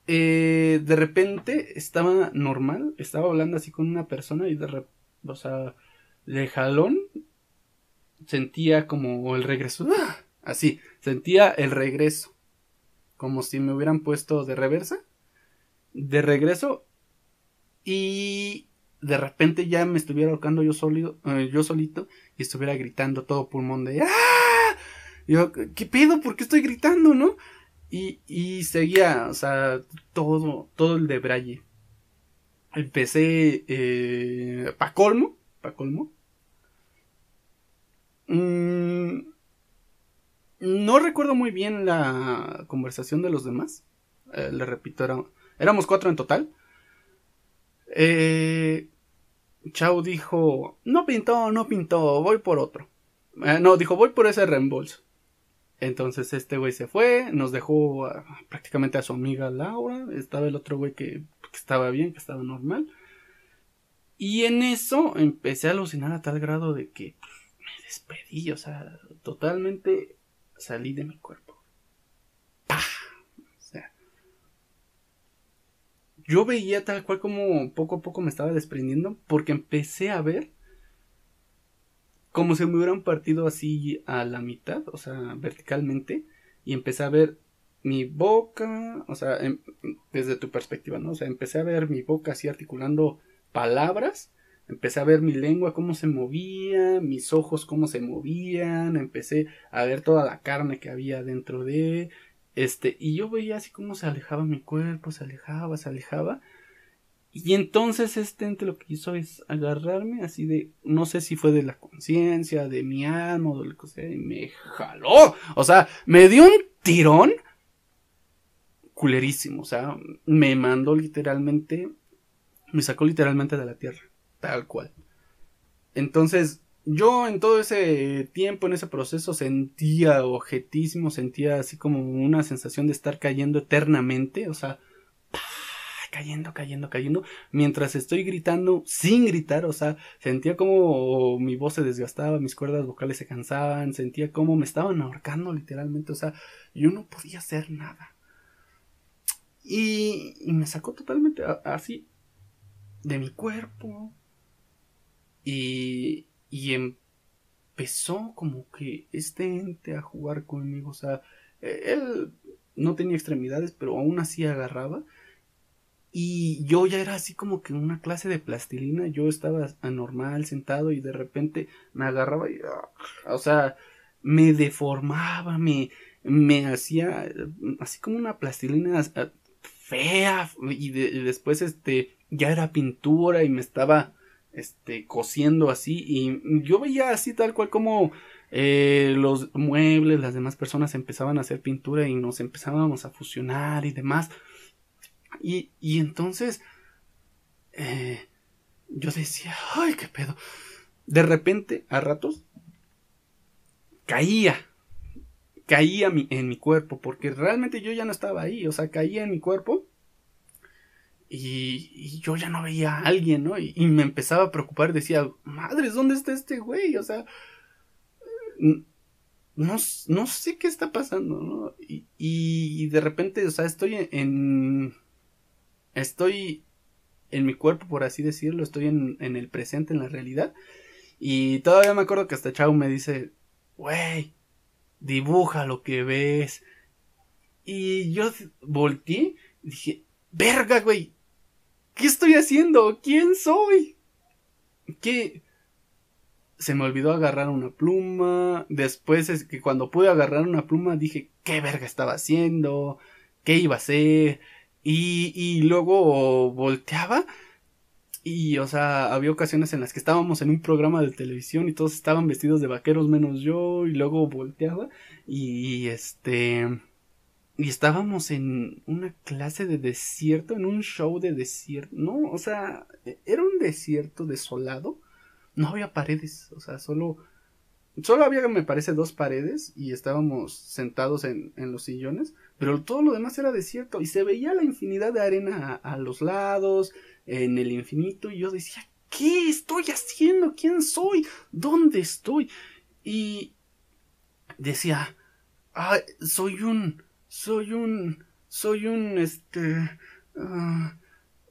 eh, de repente estaba normal, estaba hablando así con una persona y de repente, o sea, de jalón sentía como el regreso, ¡ah! así, sentía el regreso como si me hubieran puesto de reversa, de regreso y de repente ya me estuviera ahorcando yo, sólido, eh, yo solito y estuviera gritando todo pulmón de ¡Ah! Yo, ¿qué pedo? ¿Por qué estoy gritando, no? Y, y seguía, o sea, todo, todo el de Braille. Empecé, eh, pa' colmo, pa' colmo. Mm, no recuerdo muy bien la conversación de los demás. Eh, le repito, éramos cuatro en total. Eh, Chao dijo, no pintó, no pintó, voy por otro. Eh, no, dijo, voy por ese reembolso. Entonces este güey se fue, nos dejó prácticamente a su amiga Laura. Estaba el otro güey que, estaba bien, que estaba normal. Y en eso empecé a alucinar a tal grado de que pues, me despedí, o sea, totalmente salí de mi cuerpo. ¡Pah! O sea, yo veía tal cual como poco a poco me estaba desprendiendo porque empecé a ver como si me hubieran partido así a la mitad, o sea, verticalmente, y empecé a ver mi boca, o sea, em, desde tu perspectiva, ¿no? O sea, empecé a ver mi boca así articulando palabras Empecé a ver mi lengua cómo se movía, mis ojos cómo se movían, empecé a ver toda la carne que había dentro de este y yo veía así cómo se alejaba mi cuerpo, se alejaba, se alejaba. Y entonces este ente lo que hizo es agarrarme así de, no sé si fue de la conciencia, de mi alma o de lo que sea, y me jaló. O sea, me dio un tirón culerísimo. O sea, me mandó literalmente, me sacó literalmente de la tierra tal cual. Entonces, yo en todo ese tiempo, en ese proceso, sentía objetísimo, sentía así como una sensación de estar cayendo eternamente, o sea, cayendo, cayendo, cayendo, mientras estoy gritando sin gritar, o sea, sentía como mi voz se desgastaba, mis cuerdas vocales se cansaban, sentía como me estaban ahorcando literalmente, o sea, yo no podía hacer nada. Y me sacó totalmente así de mi cuerpo, y, y empezó como que este ente a jugar conmigo. O sea, él no tenía extremidades, pero aún así agarraba. Y yo ya era así como que una clase de plastilina. Yo estaba anormal, sentado, y de repente me agarraba. Ah, o sea, me deformaba, me, me hacía así como una plastilina ah, fea. Y, y después, este, ya era pintura y me estaba este, cosiendo así y yo veía así tal cual como eh, los muebles, las demás personas empezaban a hacer pintura y nos empezábamos a fusionar y demás. Y, y entonces eh, yo decía, ay, qué pedo. De repente, a ratos, caía, caía en mi cuerpo, porque realmente yo ya no estaba ahí, o sea, caía en mi cuerpo y, yo ya no veía a alguien, ¿no? Y, me empezaba a preocupar, decía, madres, ¿dónde está este güey? O sea, no, no sé qué está pasando, ¿no? Y, de repente, o sea, estoy en... Estoy en mi cuerpo, por así decirlo, estoy en, el presente, en la realidad. Y todavía me acuerdo que hasta Chao me dice, güey, dibuja lo que ves. Y yo volteé dije, verga, güey, ¿Qué estoy haciendo? ¿Quién soy? ¿Qué? Se me olvidó agarrar una pluma. Después es que cuando pude agarrar una pluma dije qué verga estaba haciendo, qué iba a hacer. Y, y luego volteaba y, o sea, había ocasiones en las que estábamos en un programa de televisión y todos estaban vestidos de vaqueros menos yo y luego volteaba y, este... Y estábamos en una clase de desierto, en un show de desierto. No, o sea, era un desierto desolado. No había paredes, o sea, solo... Solo había, me parece, dos paredes y estábamos sentados en, en los sillones, pero todo lo demás era desierto y se veía la infinidad de arena a los lados, en el infinito y yo decía, ¿qué estoy haciendo? ¿Quién soy? ¿Dónde estoy? Y decía, ah, soy un, soy un, soy un, este, ah,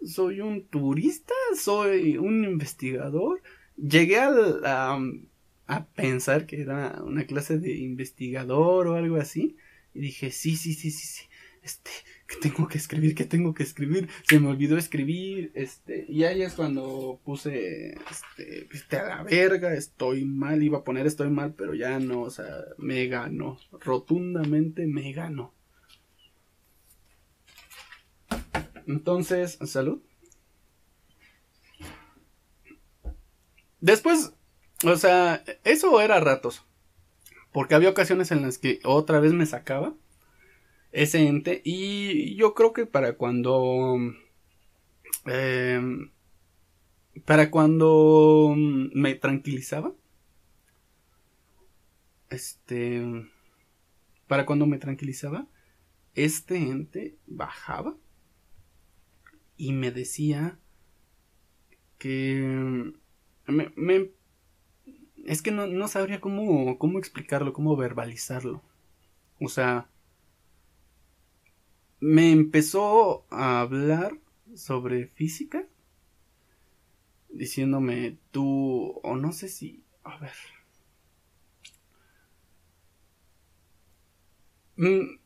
soy un turista, soy un investigador. Llegué a, a pensar que era una clase de investigador o algo así. Y dije, sí, sí, sí, sí, sí. Este, que tengo que escribir, que tengo que escribir, se me olvidó escribir, este, y ahí es cuando puse, este, a la verga, estoy mal, iba a poner estoy mal, pero ya no, o sea, me ganó, rotundamente me ganó. Entonces, salud. Después, o sea, eso era ratos. Porque había ocasiones en las que otra vez me sacaba ese ente. Y yo creo que para cuando... Em, para cuando me tranquilizaba. Este... Para cuando me tranquilizaba. Este ente bajaba. Y me decía que... Me, es que no, no sabría cómo, cómo explicarlo, cómo verbalizarlo. O sea, me empezó a hablar sobre física, diciéndome tú, o no sé si, a ver. Mm,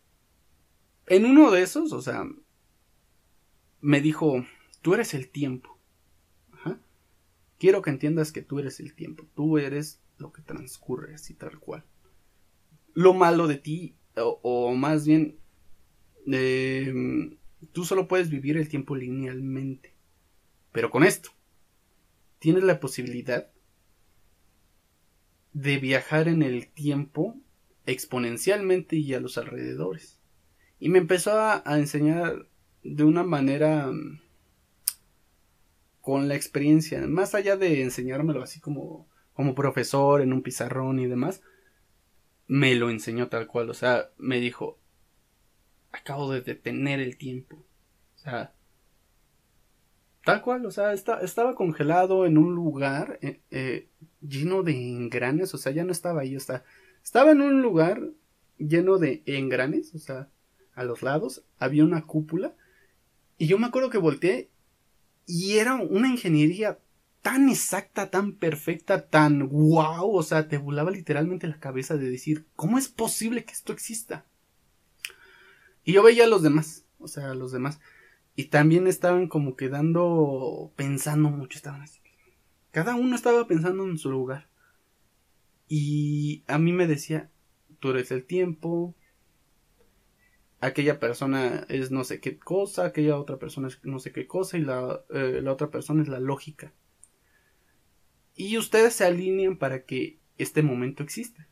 en uno de esos, o sea, me dijo, tú eres el tiempo. Quiero que entiendas que tú eres el tiempo, tú eres lo que transcurre así tal cual. Lo malo de ti, o más bien tú solo puedes vivir el tiempo linealmente. Pero con esto, tienes la posibilidad de viajar en el tiempo exponencialmente y a los alrededores. Y me empezó a, enseñar de una manera mm, con la experiencia, más allá de enseñármelo así como, como profesor en un pizarrón y demás, me lo enseñó tal cual, o sea, me dijo, acabo de detener el tiempo. O sea, tal cual, o sea, estaba congelado en un lugar eh, eh, lleno de engranes, o sea, ya no estaba ahí, o sea, estaba en un lugar lleno de engranes, o sea, a los lados había una cúpula y yo me acuerdo que volteé y era una ingeniería tan exacta, tan perfecta, tan wow, o sea, te volaba literalmente la cabeza de decir, ¿cómo es posible que esto exista? Y yo veía a los demás, o sea, a los demás. Y también estaban como quedando pensando mucho, estaban así. Cada uno estaba pensando en su lugar. Y a mí me decía, tú eres el tiempo, aquella persona es no sé qué cosa, aquella otra persona es no sé qué cosa y la, eh, la otra persona es la lógica. Y ustedes se alinean para que este momento exista.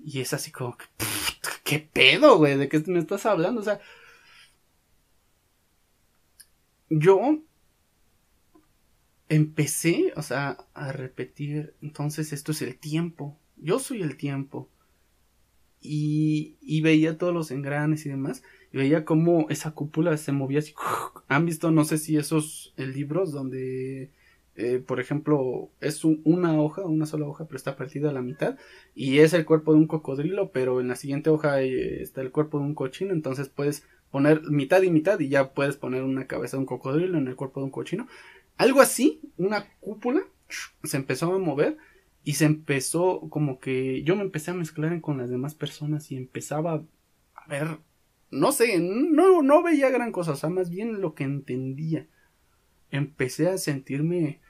Y es así como que... ¿qué pedo, güey? ¿De qué me estás hablando? O sea, yo empecé, o sea, a repetir, entonces esto es el tiempo, yo soy el tiempo. Y, veía todos los engranes y demás, y veía cómo esa cúpula se movía así. [LAUGHS] ¿Han visto, no sé si esos libros donde eh, por ejemplo, es una hoja, una sola hoja, pero está partida a la mitad y es el cuerpo de un cocodrilo, pero en la siguiente hoja eh, está el cuerpo de un cochino, entonces puedes poner mitad y mitad y ya puedes poner una cabeza de un cocodrilo en el cuerpo de un cochino. Algo así, una cúpula se empezó a mover y se empezó como que yo me empecé a mezclar con las demás personas y empezaba a ver, no sé, no, no veía gran cosa, o sea, más bien lo que entendía. Empecé a sentirme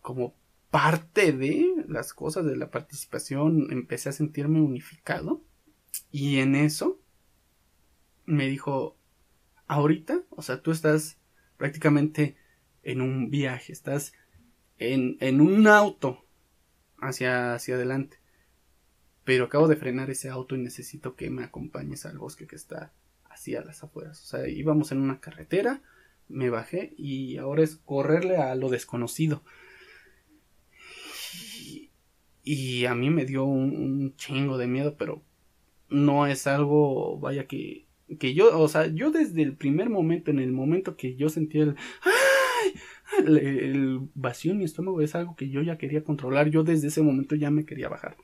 como parte de las cosas de la participación empecé a sentirme unificado y en eso me dijo ahorita, o sea, tú estás prácticamente en un viaje, estás en, en un auto hacia, hacia adelante. Pero acabo de frenar ese auto y necesito que me acompañes al bosque que está hacia las afueras. O sea, íbamos en una carretera, me bajé y ahora es correrle a lo desconocido. Y, a mí me dio un, chingo de miedo, pero no es algo, vaya que, que yo, o sea, yo desde el primer momento, en el momento que yo sentí el, el, vacío en mi estómago es algo que yo ya quería controlar, yo desde ese momento ya me quería bajar.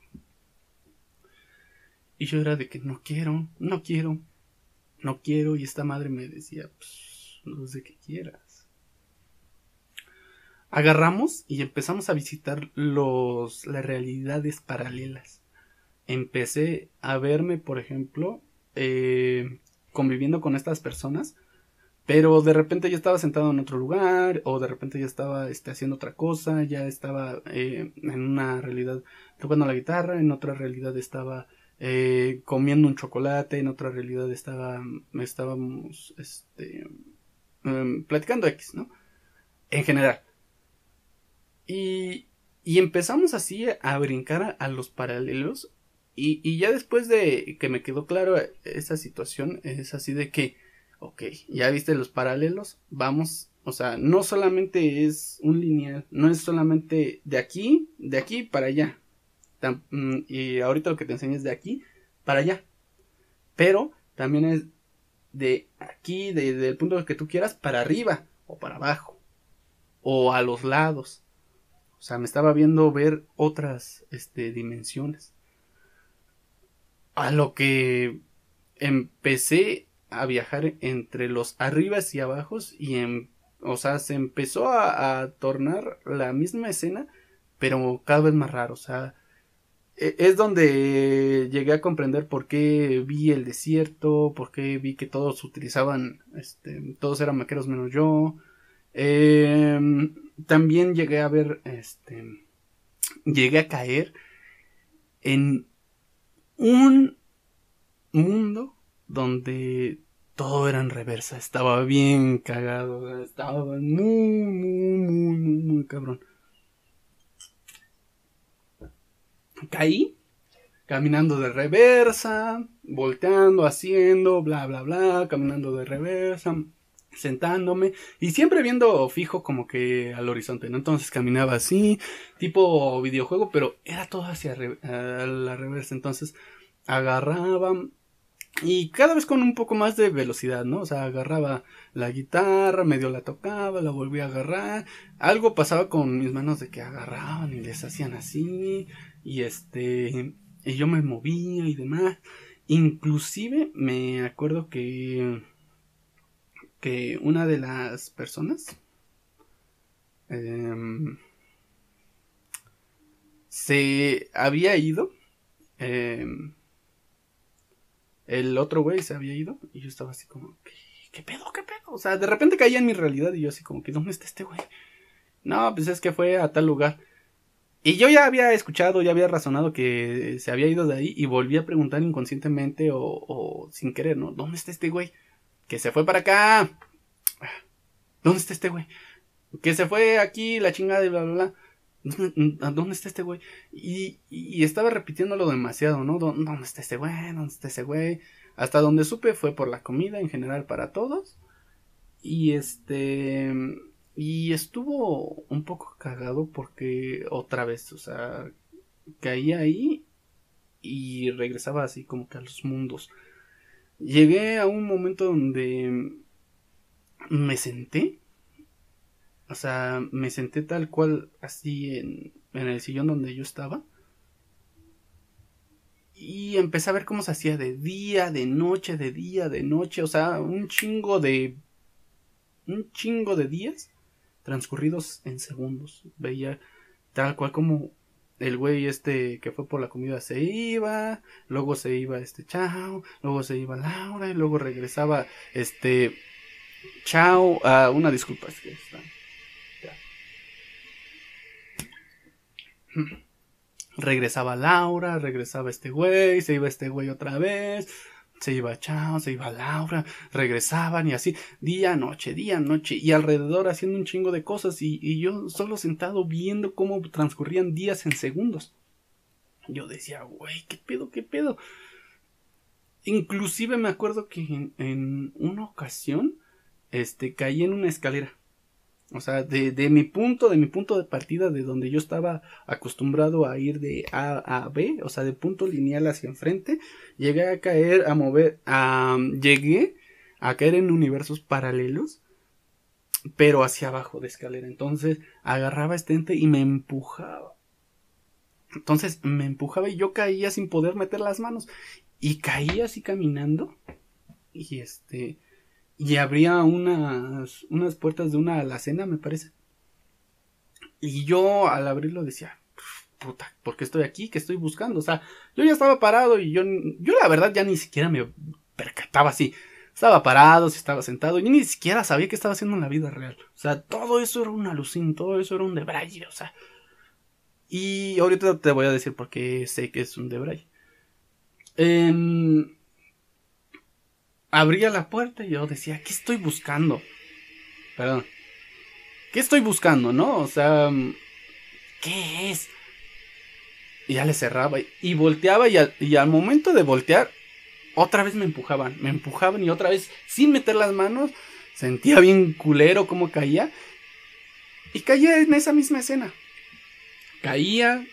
Y yo era de que no quiero, no quiero, no quiero. Y esta madre me decía, pues, no sé qué quieras. Agarramos y empezamos a visitar los, las realidades paralelas. Empecé a verme, por ejemplo, eh, conviviendo con estas personas. Pero de repente ya estaba sentado en otro lugar, o de repente ya estaba este, haciendo otra cosa, ya estaba eh, en una realidad tocando la guitarra, en otra realidad estaba eh, comiendo un chocolate, en otra realidad estaba, estábamos este, em, platicando X, ¿no? En general. Y, y empezamos así a brincar a, los paralelos. Y, y, ya después de que me quedó claro esa situación, es así de que, ok, ya viste los paralelos, vamos, o sea, no solamente es un lineal, no es solamente de aquí, de aquí para allá, Mm, y ahorita lo que te enseño es de aquí para allá. Pero también es de aquí, desde el punto que tú quieras, para arriba o para abajo. O a los lados. O sea, me estaba viendo ver otras este, dimensiones. A lo que empecé a viajar entre los arribas y abajos y en, o sea, se empezó a, a tornar la misma escena, pero cada vez más raro. O sea, e, es donde llegué a comprender por qué vi el desierto, por qué vi que todos utilizaban, este, todos eran maqueros menos yo. Em, también llegué a ver, este, llegué a caer en un mundo donde todo era en reversa, estaba bien cagado, estaba muy, muy, muy, muy, muy cabrón. caí, caminando de reversa, volteando, haciendo, bla, bla, bla, caminando de reversa, sentándome y siempre viendo fijo como que al horizonte, ¿no? Entonces caminaba así, tipo videojuego, pero era todo hacia la reversa, entonces agarraba y cada vez con un poco más de velocidad, ¿no? O sea, agarraba la guitarra, medio la tocaba, la volvía a agarrar. Algo pasaba con mis manos de que agarraban y les hacían así. Y este, y yo me movía y demás. Inclusive me acuerdo que, que una de las personas em, se había ido. Em, el otro güey se había ido y yo estaba así como, ¿qué, ¿qué, pedo, qué pedo? O sea, de repente caía en mi realidad y yo así como, que ¿dónde está este güey? No, pues es que fue a tal lugar. Y yo ya había escuchado, ya había razonado que se había ido de ahí y volví a preguntar inconscientemente o, sin querer, ¿no? ¿Dónde está este güey? Que se fue para acá. ¿Dónde está este güey? Que se fue aquí, la chingada y bla, bla, bla. [LAUGHS] ¿Dónde, está este güey? Y, y, estaba repitiéndolo demasiado, ¿no? ¿Dónde está este güey? ¿Dónde está ese güey? Hasta donde supe fue por la comida en general para todos. Y este y estuvo un poco cagado porque otra vez, o sea, caía ahí y regresaba así como que a los mundos. Llegué a un momento donde me senté. O sea, me senté tal cual así en, en el sillón donde yo estaba. Y empecé a ver cómo se hacía de día, de noche, de día, de noche. O sea, un chingo de... Un chingo de días transcurridos en segundos. Veía tal cual como el güey este que fue por la comida se iba, luego se iba este chao, luego se iba Laura y luego regresaba este chao, ah, una disculpa, es que [CLEARS THROAT] Regresaba Laura, regresaba este güey, se iba este güey otra vez. se iba Chao, se iba Laura, regresaban y así, día, noche, día, noche, y alrededor haciendo un chingo de cosas y, y yo solo sentado viendo cómo transcurrían días en segundos. Yo decía, güey, ¿qué pedo, qué pedo? Inclusive me acuerdo que en, en, una ocasión, este, caí en una escalera. O sea, de, de, mi punto, de mi punto de partida, de donde yo estaba acostumbrado a ir de A a B, o sea, de punto lineal hacia enfrente, llegué a caer, a mover, a, llegué a caer en universos paralelos, pero hacia abajo de escalera. Entonces, agarraba este ente y me empujaba. Entonces, me empujaba y yo caía sin poder meter las manos. Y caía así caminando. Y este, y abría unas, unas puertas de una alacena, me parece. Y yo al abrirlo decía, puta, ¿por qué estoy aquí? ¿Qué estoy buscando? O sea, yo ya estaba parado y yo, yo la verdad ya ni siquiera me percataba así. Estaba parado, si estaba sentado, y ni siquiera sabía qué estaba haciendo en la vida real. O sea, todo eso era un alucín, todo eso era un debraye, o sea. Y ahorita te voy a decir por qué sé que es un debraye. Eh, abría la puerta y yo decía, ¿qué estoy buscando? Perdón. ¿Qué estoy buscando, no? O sea, ¿qué es? Y ya le cerraba y volteaba y al, y al momento de voltear, otra vez me empujaban, me empujaban y otra vez, sin meter las manos, sentía bien culero cómo caía. Y caía en esa misma escena. Caía,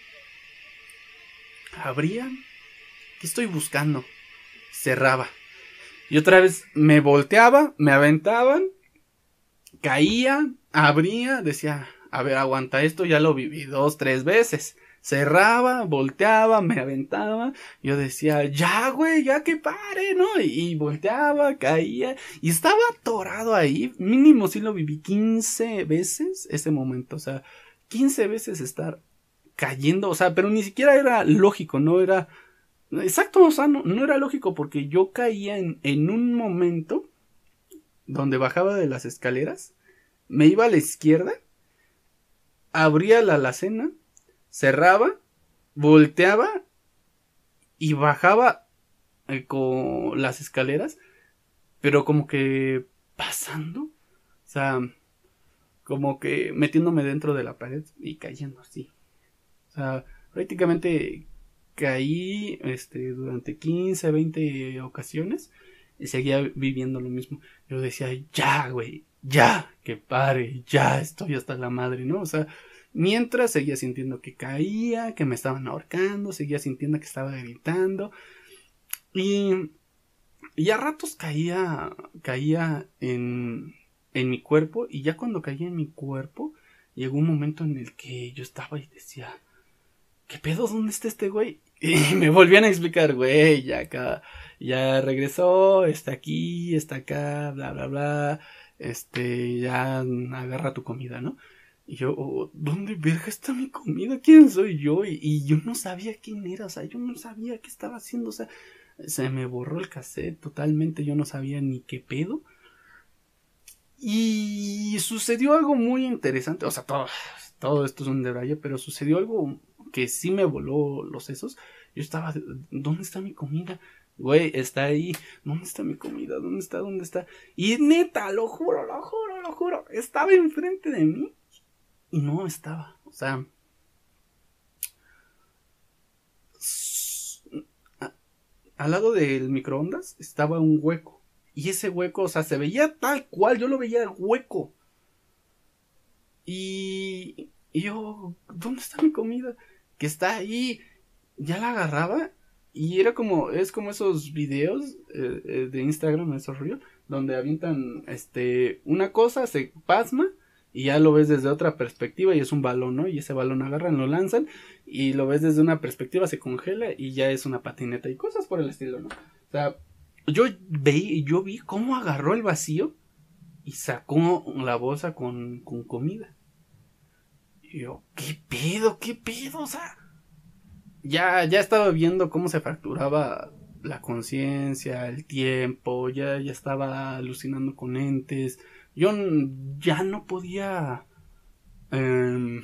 abría, ¿qué estoy buscando? Cerraba. Y otra vez me volteaba, me aventaban, caía, abría, decía, a ver, aguanta esto, ya lo viví dos, tres veces. Cerraba, volteaba, me aventaba. Yo decía, ya, güey, ya que pare, ¿no? Y, volteaba, caía. Y estaba atorado ahí. Mínimo sí lo viví 15 veces ese momento. O sea, 15 veces estar cayendo. O sea, pero ni siquiera era lógico, no era Exacto, o sea, no, era lógico porque yo caía en, un momento donde bajaba de las escaleras, me iba a la izquierda, abría la alacena, cerraba, volteaba y bajaba eh, con las escaleras, pero como que pasando, o sea, como que metiéndome dentro de la pared y cayendo así. O sea, prácticamente caí este, durante 15, 20 ocasiones y seguía viviendo lo mismo. Yo decía, ya, güey, ya, que pare, ya estoy hasta la madre, ¿no? O sea, mientras seguía sintiendo que caía, que me estaban ahorcando, seguía sintiendo que estaba gritando y, y a ratos caía, caía en, en mi cuerpo y ya cuando caía en mi cuerpo llegó un momento en el que yo estaba y decía, ¿qué pedo? ¿Dónde está este güey? [LAUGHS] Y me volvían a explicar, güey, ya acá, ya regresó, está aquí, está acá, bla, bla, bla, este, ya agarra tu comida, ¿no? Y yo, oh, ¿dónde verga está mi comida? ¿Quién soy yo? Y, yo no sabía quién era, o sea, yo no sabía qué estaba haciendo, o sea, se me borró el cassette totalmente, yo no sabía ni qué pedo. Y sucedió algo muy interesante, o sea, todo, todo esto es un debraye, pero sucedió algo que sí me voló los sesos. Yo estaba, ¿dónde está mi comida? Güey, está ahí. ¿Dónde está mi comida? ¿Dónde está? ¿Dónde está? Y neta, lo juro, lo juro, lo juro. Estaba enfrente de mí. Y no estaba. O sea. Al lado del microondas estaba un hueco. Y ese hueco, o sea, se veía tal cual. Yo lo veía hueco. Y, y yo, ¿dónde está mi comida? Que está ahí, ya la agarraba y era como, es como esos videos eh, eh, de Instagram, esos ríos, donde avientan este, una cosa, se pasma y ya lo ves desde otra perspectiva y es un balón, ¿no? Y ese balón agarran, lo lanzan y lo ves desde una perspectiva, se congela y ya es una patineta y cosas por el estilo, ¿no? O sea, yo vi, yo vi cómo agarró el vacío y sacó la bolsa con, con comida. Yo, ¿qué pedo? ¿Qué pedo? O sea, ya, ya estaba viendo cómo se fracturaba la conciencia, el tiempo, ya, ya estaba alucinando con entes. Yo ya no podía em,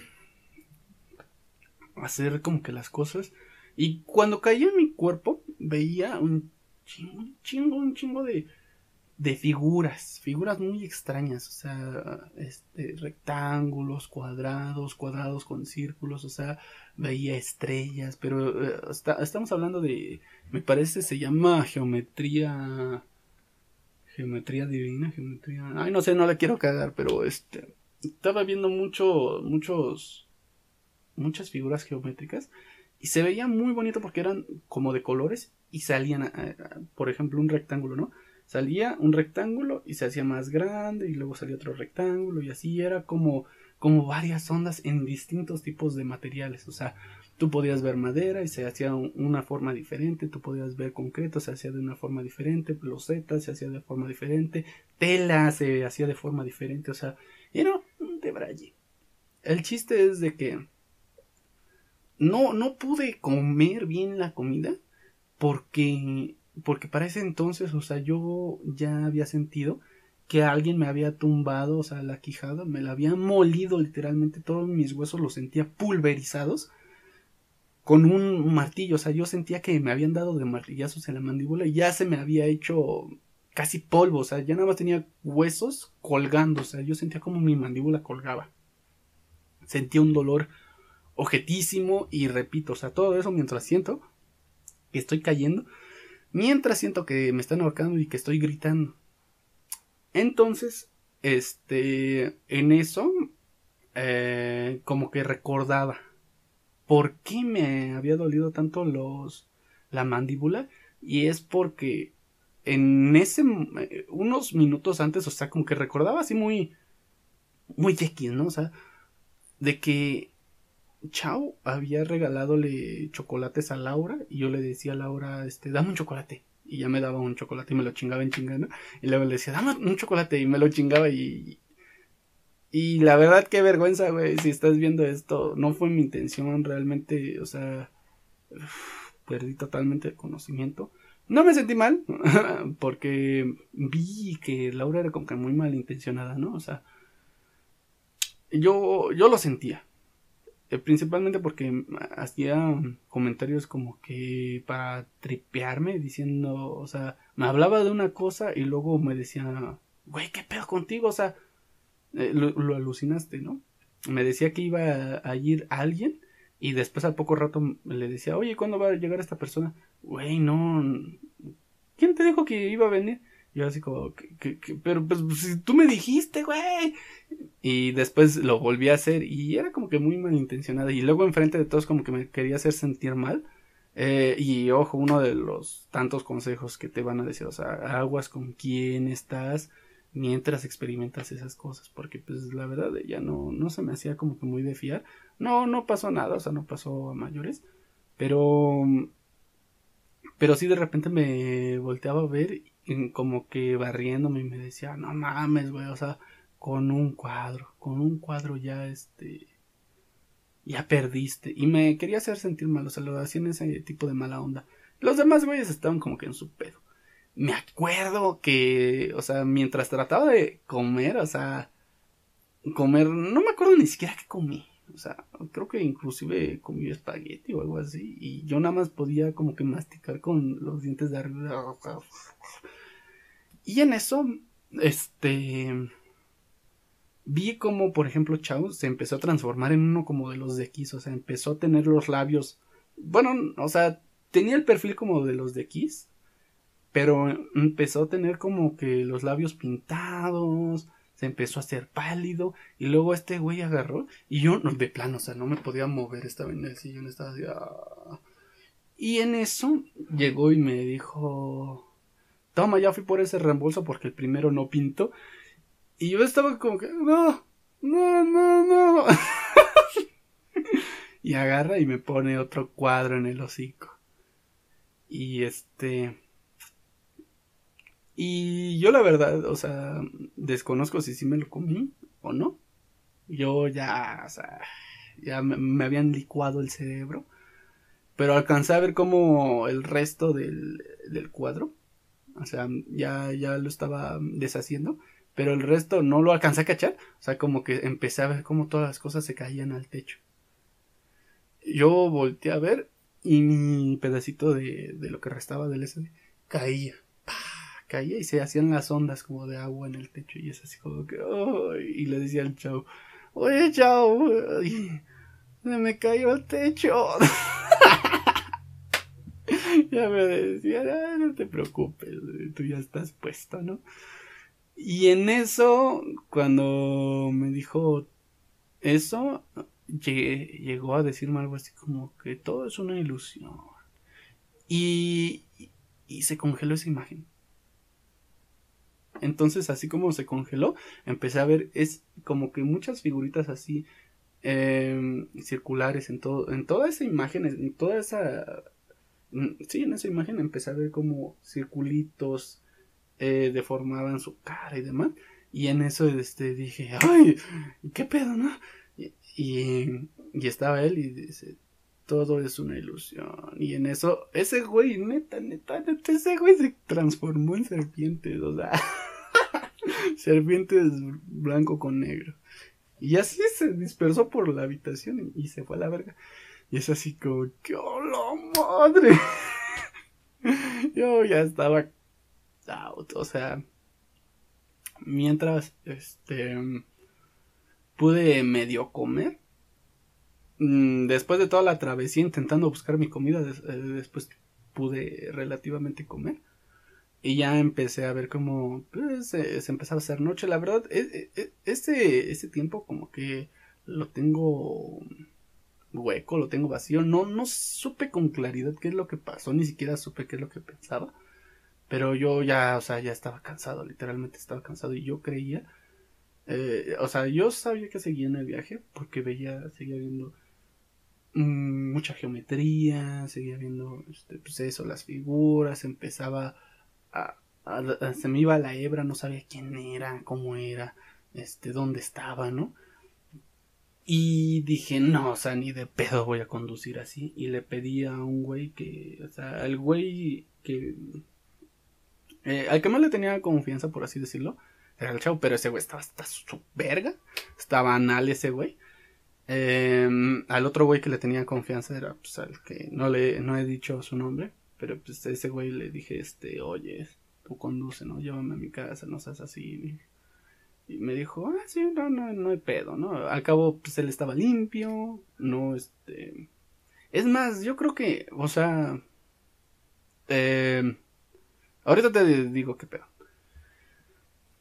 hacer como que las cosas. Y cuando caía en mi cuerpo, veía un chingo, un chingo, un chingo de, de figuras, figuras muy extrañas, o sea, este, rectángulos, cuadrados, cuadrados con círculos, o sea, veía estrellas, pero eh, estamos hablando de, me parece, se llama geometría, geometría divina, geometría, ay, no sé, no la quiero cagar, pero este, estaba viendo mucho, muchos, muchas figuras geométricas y se veía muy bonito porque eran como de colores y salían, eh, por ejemplo, un rectángulo, ¿no? Salía un rectángulo y se hacía más grande y luego salía otro rectángulo y así era como, como varias ondas en distintos tipos de materiales. O sea, tú podías ver madera y se hacía una forma diferente, tú podías ver concreto, se hacía de una forma diferente, losetas se hacía de forma diferente, tela se hacía de forma diferente, o sea, era un debraye. El chiste es de que no, no pude comer bien la comida porque, porque para ese entonces, o sea, yo ya había sentido que alguien me había tumbado, o sea, la quijada, me la había molido literalmente, todos mis huesos los sentía pulverizados con un martillo, o sea, yo sentía que me habían dado de martillazos en la mandíbula y ya se me había hecho casi polvo, o sea, ya nada más tenía huesos colgando, o sea, yo sentía como mi mandíbula colgaba. Sentía un dolor objetísimo y repito, o sea, todo eso mientras siento que estoy cayendo, mientras siento que me están ahorcando y que estoy gritando. Entonces, este, en eso, eh, como que recordaba por qué me había dolido tanto los, la mandíbula y es porque en ese, eh, unos minutos antes, o sea, como que recordaba así muy, muy X, ¿no? O sea, de que Chao había regaladole chocolates a Laura y yo le decía a Laura, este, dame un chocolate. Y ya me daba un chocolate y me lo chingaba en chingando. Y luego le decía, dame un chocolate y me lo chingaba y... Y la verdad, qué vergüenza, güey, si estás viendo esto. No fue mi intención realmente, o sea... perdí totalmente el conocimiento. No me sentí mal, [LAUGHS] porque vi que Laura era como que muy malintencionada, ¿no? O sea, yo, yo lo sentía. Eh, principalmente porque hacía comentarios como que para tripearme, diciendo, o sea, me hablaba de una cosa y luego me decía, güey, ¿qué pedo contigo? O sea, eh, lo, alucinaste, ¿no? Me decía que iba a, ir alguien y después al poco rato le decía, oye, ¿cuándo va a llegar esta persona? Güey, no. ¿Quién te dijo que iba a venir? Yo así como, pero pues si tú me dijiste, güey. Y después lo volví a hacer y era como que muy malintencionada. Y luego enfrente de todos como que me quería hacer sentir mal. Eh, y ojo, uno de los tantos consejos que te van a decir, o sea, aguas con quién estás mientras experimentas esas cosas. Porque pues la verdad ya no, no se me hacía como que muy de fiar. No, no pasó nada, o sea, no pasó a mayores. Pero... Pero sí de repente me volteaba a ver como que barriéndome y me decía, no mames, güey, o sea, con un cuadro, con un cuadro ya, este, ya perdiste. Y me quería hacer sentir mal, o sea, lo hacía en ese tipo de mala onda. Los demás güeyes estaban como que en su pedo. Me acuerdo que, o sea, mientras trataba de comer, o sea, comer, no me acuerdo ni siquiera qué comí. Sea, creo que inclusive comí espagueti o algo así. Y yo nada más podía como que masticar con los dientes de arriba. Y en eso, este... Vi como, por ejemplo, Chao se empezó a transformar en uno como de los de Kiss. O sea, empezó a tener los labios... Bueno, o sea, tenía el perfil como de los de Kiss. Pero empezó a tener como que los labios pintados se empezó a hacer pálido y luego este güey agarró y yo de plano, o sea, no me podía mover, estaba en el sillón, estaba. Ah. Y en eso llegó y me dijo, toma, ya fui por ese reembolso porque el primero no pintó. Y yo estaba como que, no, no, no, no. [LAUGHS] y agarra y me pone otro cuadro en el hocico. Y este y yo la verdad, o sea, desconozco si sí me lo comí o no. Yo ya, o sea, ya me, habían licuado el cerebro. Pero alcancé a ver como el resto del, del cuadro. O sea, ya, ya lo estaba deshaciendo. Pero el resto no lo alcancé a cachar. O sea, como que empecé a ver cómo todas las cosas se caían al techo. Yo volteé a ver y mi pedacito de, de lo que restaba del SD caía. Caía y se hacían las ondas como de agua en el techo y es así como que... y le decía al chavo, oye chavo, se me cayó el techo. [LAUGHS] ya me decía, no te preocupes, tú ya estás puesto, ¿no? Y en eso, cuando me dijo eso, llegó a decirme algo así como que todo es una ilusión. Y, y se congeló esa imagen. Entonces, así como se congeló, empecé a ver, es como que muchas figuritas así em, circulares en todo, en toda esa imagen, en toda esa, mm, sí, en esa imagen empecé a ver como circulitos eh, deformaban su cara y demás. Y en eso este, dije, ay, ¿qué pedo, no? Y, y, estaba él y dice, todo es una ilusión. Y en eso, ese güey, neta, neta, neta, ese güey se transformó en serpiente, o sea, [LAUGHS] serpientes blanco con negro. Y así se dispersó por la habitación y, se fue a la verga. Y es así como, ¡qué madre! [LAUGHS] Yo ya estaba out, o sea, mientras, este, pude medio comer. Mm, después de toda la travesía intentando buscar mi comida, eh, después pude relativamente comer. Y ya empecé a ver cómo pues, se, empezaba a hacer noche. La verdad, e, e, e, ese, ese tiempo como que lo tengo hueco, lo tengo vacío. No, no supe con claridad qué es lo que pasó, ni siquiera supe qué es lo que pensaba. Pero yo ya, o sea, ya estaba cansado, literalmente estaba cansado. Y yo creía eh, o sea, yo sabía que seguía en el viaje porque veía, seguía viendo mucha geometría, seguía viendo, este, pues eso, las figuras, empezaba a, se me iba la hebra, no sabía quién era, cómo era, este, dónde estaba, ¿no? Y dije, no, o sea, ni de pedo voy a conducir así. Y le pedí a un güey que, o sea, el güey que... Eh, al que más le tenía confianza, por así decirlo, era el chavo, pero ese güey estaba hasta su verga. Estaba anal ese güey. Em, al otro güey que le tenía confianza era pues al que no le no he dicho su nombre, pero pues ese güey le dije este, "Oye, tú conduce, ¿no? Llévame a mi casa, no seas así." Y me dijo, "Ah, sí, no no no hay pedo, ¿no? Al cabo pues él estaba limpio, no este Es más, yo creo que, o sea, eh, ahorita te digo qué pedo.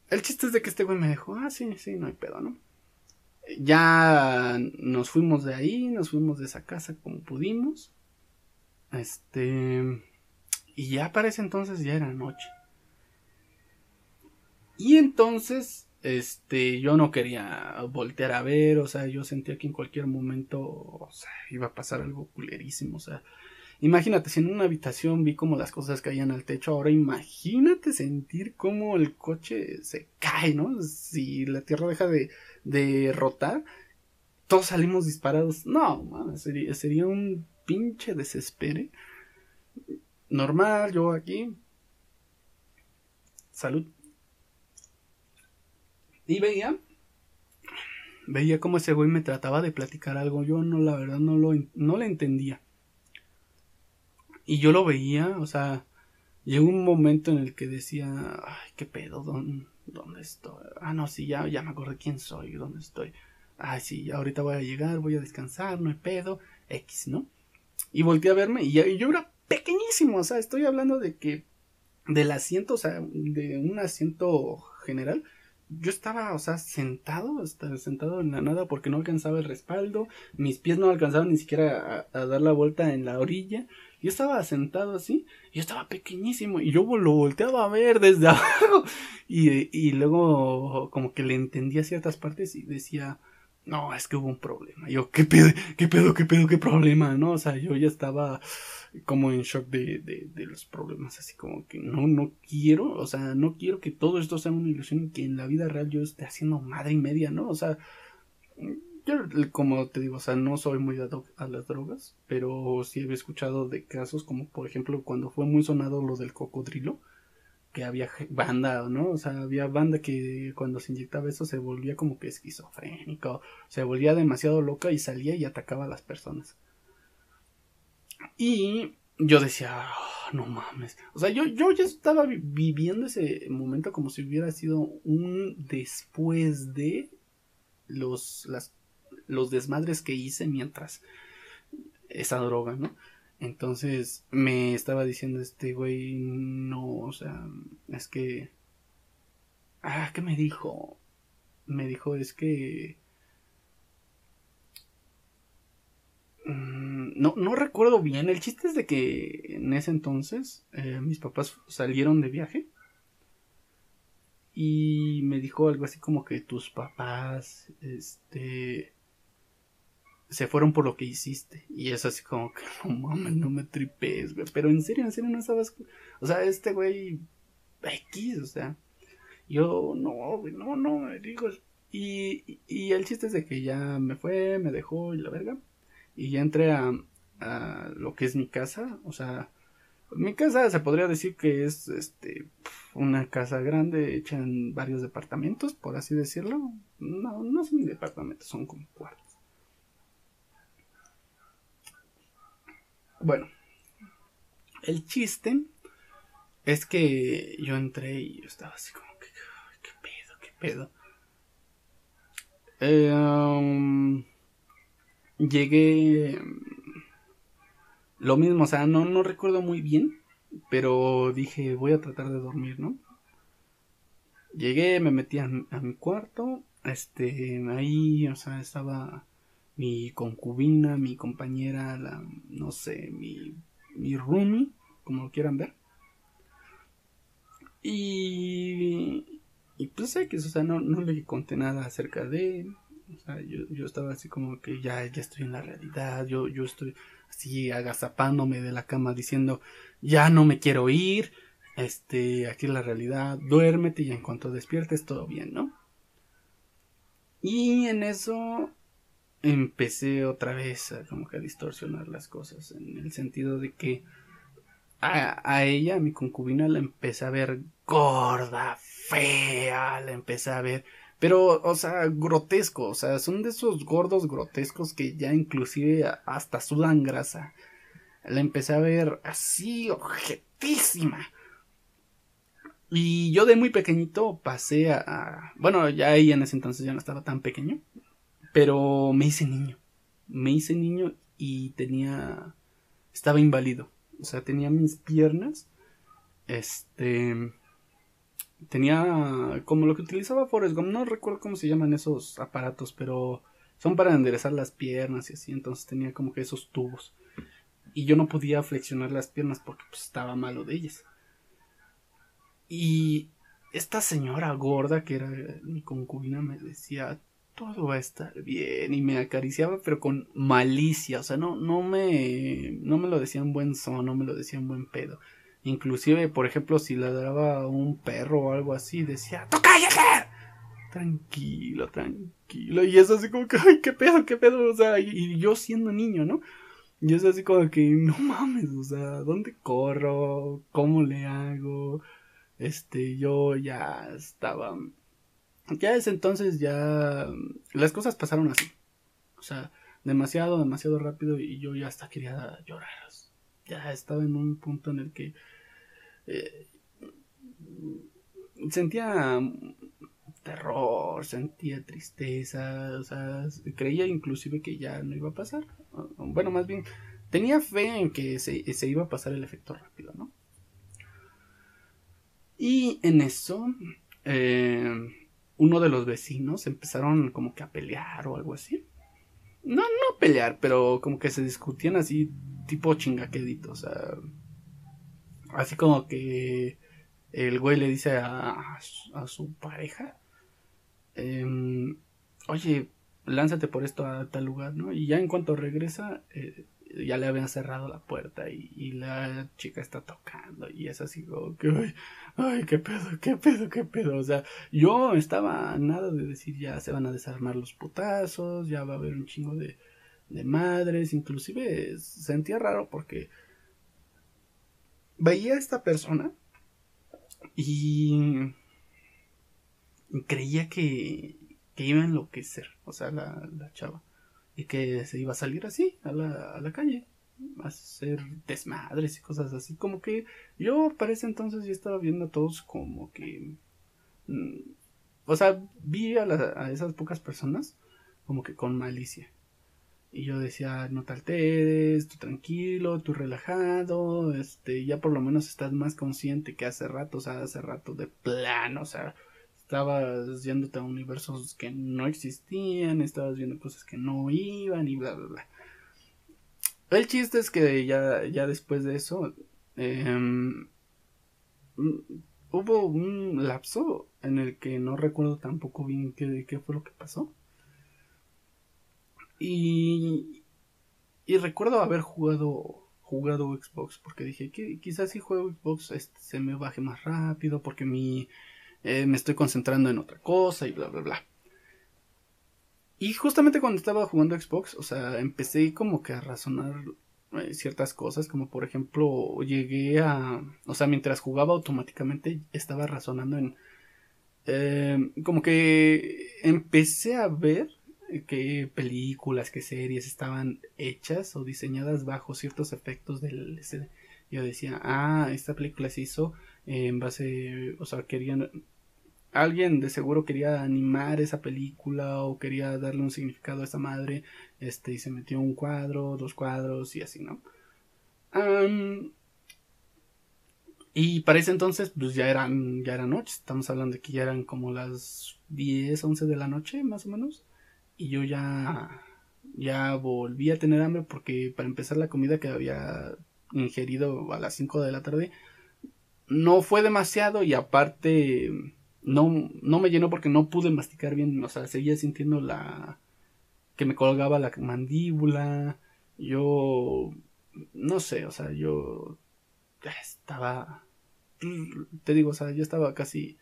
El chiste es de que este güey me dijo, ah, sí, sí, no hay pedo, ¿no? Ya nos fuimos de ahí, nos fuimos de esa casa como pudimos. Este. Y ya para ese entonces ya era noche. Y entonces, este, yo no quería voltear a ver, o sea, yo sentía que en cualquier momento, o sea, iba a pasar algo culerísimo, o sea, Imagínate, si en una habitación vi cómo las cosas caían al techo, ahora imagínate sentir cómo el coche se cae, ¿no? Si la tierra deja de, de rotar, todos salimos disparados. No, sería, sería un pinche desespere. Normal, yo aquí. Salud. Y veía veía cómo ese güey me trataba de platicar algo. Yo no, la verdad, no lo no le entendía. Y yo lo veía, o sea, llegó un momento en el que decía, ay, qué pedo, ¿dónde, dónde estoy? Ah, no, sí, ya, ya me acordé quién soy, dónde estoy. Ay, sí, ahorita voy a llegar, voy a descansar, no hay pedo, X, ¿no? Y volteé a verme y, y yo era pequeñísimo, o sea, estoy hablando de que del asiento, o sea, de un asiento general, yo estaba, o sea, sentado, estaba sentado en la nada porque no alcanzaba el respaldo, mis pies no alcanzaban ni siquiera a dar la vuelta en la orilla, yo estaba sentado así, yo estaba pequeñísimo, y yo lo volteaba a ver desde [LAUGHS] abajo. Y, y luego como que le entendía ciertas partes y decía, no, es que hubo un problema. Yo, ¿qué pedo, qué pedo, qué pedo, qué problema? ¿No? O sea, yo ya estaba como en shock de, de, de los problemas, así como que no, no quiero, o sea, no quiero que todo esto sea una ilusión y que en la vida real yo esté haciendo madre y media, ¿no? O sea, como te digo, o sea, no soy muy dado a las drogas, pero sí he escuchado de casos como, por ejemplo, cuando fue muy sonado lo del cocodrilo, que había banda, ¿no? O sea, había banda que cuando se inyectaba eso se volvía como que esquizofrénico, se volvía demasiado loca y salía y atacaba a las personas. Y yo decía, no mames. O sea, yo, yo ya estaba viviendo ese momento como si hubiera sido un después de los, las, los desmadres que hice mientras esa droga, ¿no? Entonces me estaba diciendo este güey, no, o sea, es que... Ah, ¿qué me dijo? Me dijo, es que... Mm, no, no recuerdo bien. El chiste es de que en ese entonces eh, mis papás salieron de viaje. Y me dijo algo así como que tus papás, este, se fueron por lo que hiciste. Y es así como que, [LAUGHS] no mames, no me tripes, güey. Pero en serio, en serio no estabas. O sea, este güey. X, o sea. Yo, no, güey, no, no, me digo. Y, y el chiste es de que ya me fue, me dejó y la verga. Y ya entré a, a lo que es mi casa. O sea, mi casa se podría decir que es este una casa grande hecha en varios departamentos, por así decirlo. No, no son departamentos, son como cuartos. Bueno, el chiste es que yo entré y yo estaba así como que, ¿qué pedo? ¿Qué pedo? Um, llegué lo mismo, o sea, no, no recuerdo muy bien, pero dije, voy a tratar de dormir, ¿no? Llegué, me metí a, a mi cuarto, este, ahí, o sea, estaba mi concubina, mi compañera, la, no sé, mi, mi roomie, como lo quieran ver. Y, y pues que, o sea, no, no le conté nada acerca de. O sea, yo, yo estaba así como que ya, ya estoy en la realidad, yo, yo estoy así agazapándome de la cama diciendo, ya no me quiero ir, este, aquí es la realidad, duérmete y en cuanto despiertes todo bien, ¿no? Y en eso empecé otra vez a como que a distorsionar las cosas en el sentido de que a, a, ella, a mi concubina, la empecé a ver gorda, fea, la empecé a ver, pero, o sea, grotesco, o sea, son de esos gordos grotescos que ya inclusive hasta sudan grasa. La empecé a ver así, objetísima. Y yo de muy pequeñito pasé a, a bueno, ya ahí en ese entonces ya no estaba tan pequeño, pero me hice niño. Me hice niño y tenía. Estaba inválido. O sea, tenía mis piernas. Este. Tenía como lo que utilizaba Forrest Gump. No recuerdo cómo se llaman esos aparatos, pero son para enderezar las piernas y así. Entonces tenía como que esos tubos. Y yo no podía flexionar las piernas porque pues, estaba malo de ellas. Y esta señora gorda, que era mi concubina, me decía: todo va a estar bien y me acariciaba pero con malicia, o sea, no no me no me lo decía en buen son, no me lo decía en buen pedo. Inclusive, por ejemplo, si ladraba un perro o algo así, decía, ¡Tú cállate! Tranquilo, tranquilo. Y es así como que, ay, qué pedo, qué pedo. O sea, y, y yo siendo niño, ¿no? Y es así como que, no mames, o sea, ¿dónde corro? ¿Cómo le hago? Este, yo ya estaba ya ese entonces ya las cosas pasaron así. O sea, demasiado, demasiado rápido y yo ya hasta quería llorar. Ya estaba en un punto en el que eh, sentía terror, sentía tristeza, o sea, creía inclusive que ya no iba a pasar. Bueno, más bien, tenía fe en que se, se iba a pasar el efecto rápido, ¿no? Y en eso, eh, uno de los vecinos empezaron como que a pelear o algo así. No, no pelear, pero como que se discutían así, tipo chingaquedito, o sea. Así como que el güey le dice a, a, su, pareja: eh, Oye, lánzate por esto a tal lugar, ¿no? Y ya en cuanto regresa, eh, ya le habían cerrado la puerta y, la chica está tocando y es así como que, ay, qué pedo, qué pedo, qué pedo. O sea, yo estaba nada de decir ya se van a desarmar los putazos, ya va a haber un chingo de, de madres, inclusive sentía raro porque veía a esta persona y creía que, que iba a enloquecer, o sea, la, la chava y que se iba a salir así a la, a la calle. Hacer desmadres y cosas así. Como que yo para ese entonces ya estaba viendo a todos como que... Mm, o sea, vi a, a esas pocas personas como que con malicia. Y yo decía, no te alteres, tú tranquilo, tú relajado, este, ya por lo menos estás más consciente que hace rato, o sea, hace rato de plano, o sea, estabas yéndote a universos que no existían, estabas viendo cosas que no iban y bla, bla, bla. El chiste es que ya, ya después de eso, em, hubo un lapso en el que no recuerdo tampoco bien qué, qué fue lo que pasó. Y, y recuerdo haber jugado jugado Xbox porque dije que quizás si juego Xbox este, se me baje más rápido porque mi eh, me estoy concentrando en otra cosa y bla bla bla y justamente cuando estaba jugando Xbox o sea empecé como que a razonar eh, ciertas cosas como por ejemplo llegué a o sea mientras jugaba automáticamente estaba razonando en eh, como que empecé a ver qué películas, qué series estaban hechas o diseñadas bajo ciertos efectos del Yo decía, ah, esta película se hizo en base, o sea, querían, alguien de seguro quería animar esa película o quería darle un significado a esa madre, este, y se metió un cuadro, dos cuadros y así, ¿no? y para ese entonces, pues ya eran, ya era noche, estamos hablando de que ya eran como las 10, 11 de la noche, más o menos y yo ya ya volví a tener hambre porque para empezar la comida que había ingerido a las 5 de la tarde no fue demasiado y aparte no, no me llenó porque no pude masticar bien, o sea, seguía sintiendo la que me colgaba la mandíbula, yo no sé, o sea, yo estaba te digo, o sea, yo estaba casi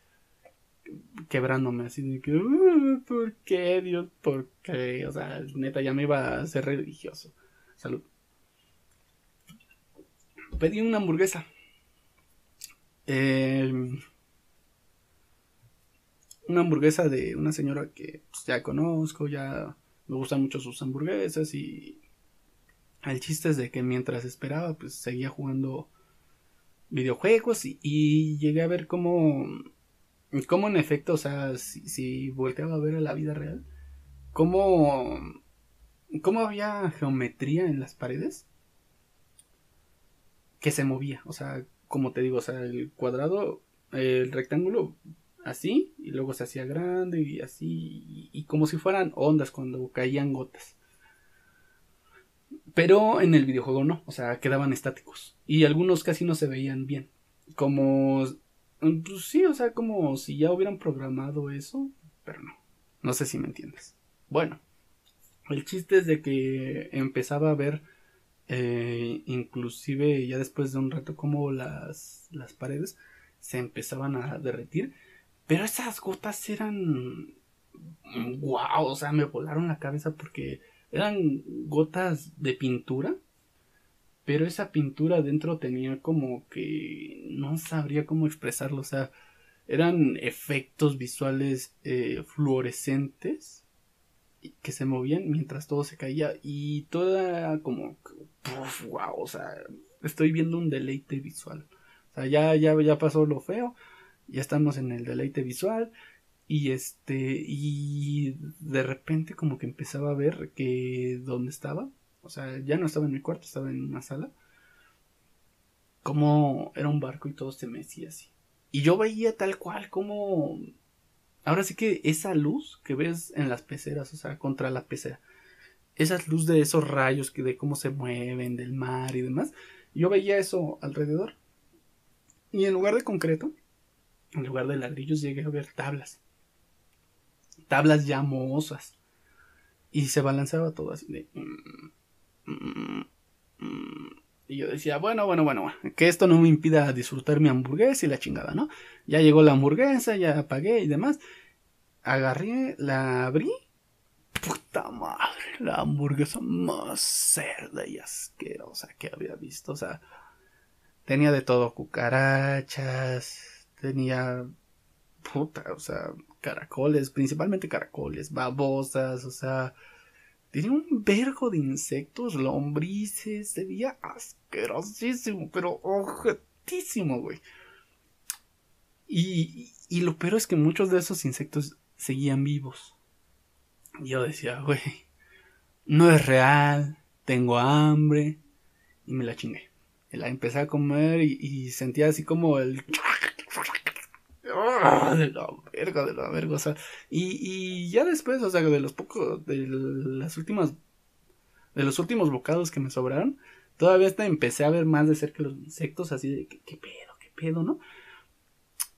quebrándome así de que, uh, ¿por qué, Dios? ¿Por qué? O sea, neta, ya me iba a ser religioso. Salud. Pedí una hamburguesa. Em, una hamburguesa de una señora que pues, ya conozco, ya me gustan mucho sus hamburguesas y el chiste es de que mientras esperaba pues seguía jugando videojuegos y llegué a ver cómo cómo en efecto, o sea, si, volteaba a ver a la vida real, cómo, cómo había geometría en las paredes que se movía, o sea, como te digo, o sea, el cuadrado, el rectángulo así, y luego se hacía grande y así, y, como si fueran ondas cuando caían gotas. Pero en el videojuego no, o sea, quedaban estáticos. Y algunos casi no se veían bien. Como pues sí, o sea, como si ya hubieran programado eso, pero no. No sé si me entiendes. Bueno, el chiste es de que empezaba a ver, eh, inclusive ya después de un rato, como las, las paredes se empezaban a derretir, pero esas gotas eran... ¡Wow! O sea, me volaron la cabeza porque eran gotas de pintura pero esa pintura dentro tenía como que no sabría cómo expresarlo, o sea, eran efectos visuales eh, fluorescentes que se movían mientras todo se caía y toda como wow, o sea, estoy viendo un deleite visual. O sea, ya ya ya pasó lo feo, ya estamos en el deleite visual y este y de repente como que empezaba a ver que donde estaba o sea, ya no estaba en mi cuarto, estaba en una sala. Como era un barco y todo se mecía así. Y yo veía tal cual como... Ahora sí que esa luz que ves en las peceras, o sea, contra la pecera. Esa luz de esos rayos que de cómo se mueven, del mar y demás. Yo veía eso alrededor. Y en lugar de concreto, en lugar de ladrillos, llegué a ver tablas. Tablas ya Y se balanceaba todo así de... Mm, y yo decía, bueno, bueno, bueno, que esto no me impida disfrutar mi hamburguesa y la chingada, ¿no? Ya llegó la hamburguesa, ya pagué y demás. Agarré, la abrí. Puta madre, la hamburguesa más cerda y asquerosa que había visto. O sea, tenía de todo, cucarachas, tenía, puta, o sea, caracoles, principalmente caracoles, babosas, o sea, tenía un vergo de insectos, lombrices, se veía asquerosísimo, pero objetísimo, güey. Y, y lo peor es que muchos de esos insectos seguían vivos. Yo decía, güey, no es real, tengo hambre. Y me la chingué. La empecé a comer y, sentía así como el... De la verga, de la verga, o sea, y, y ya después, o sea, de los pocos, de las últimas, de los últimos bocados que me sobraron, todavía hasta empecé a ver más de cerca los insectos, así de, ¿qué, qué pedo, qué pedo, no?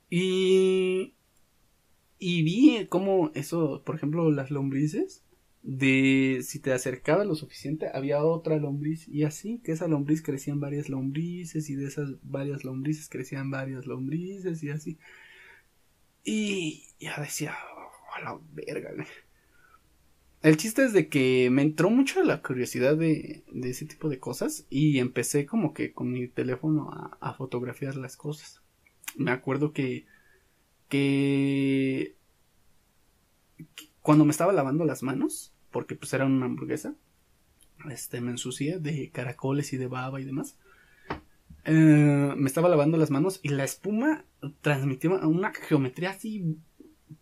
Y, y vi como eso, por ejemplo, las lombrices, de si te acercabas lo suficiente, había otra lombriz y así, que esa lombriz crecían varias lombrices y de esas varias lombrices crecían varias lombrices y así. Y ya decía, oh, a la verga, El chiste es de que me entró mucho la curiosidad de, de ese tipo de cosas y empecé como que con mi teléfono a, fotografiar las cosas. Me acuerdo que, que cuando me estaba lavando las manos, porque pues era una hamburguesa, este, me ensucié de caracoles y de baba y demás. Eh, me estaba lavando las manos y la espuma transmitía una geometría así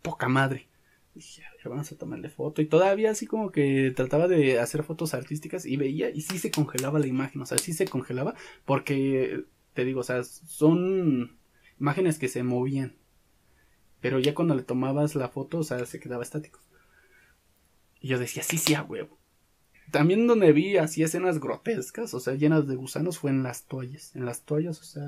poca madre. Dije, a vamos a tomarle foto. Y todavía así como que trataba de hacer fotos artísticas y veía y sí se congelaba la imagen. O sea, sí se congelaba porque, te digo, o sea, son imágenes que se movían. Pero ya cuando le tomabas la foto, o sea, se quedaba estático. Y yo decía, sí, sí, a huevo. También donde vi así escenas grotescas, o sea, llenas de gusanos, fue en las toallas. En las toallas, o sea,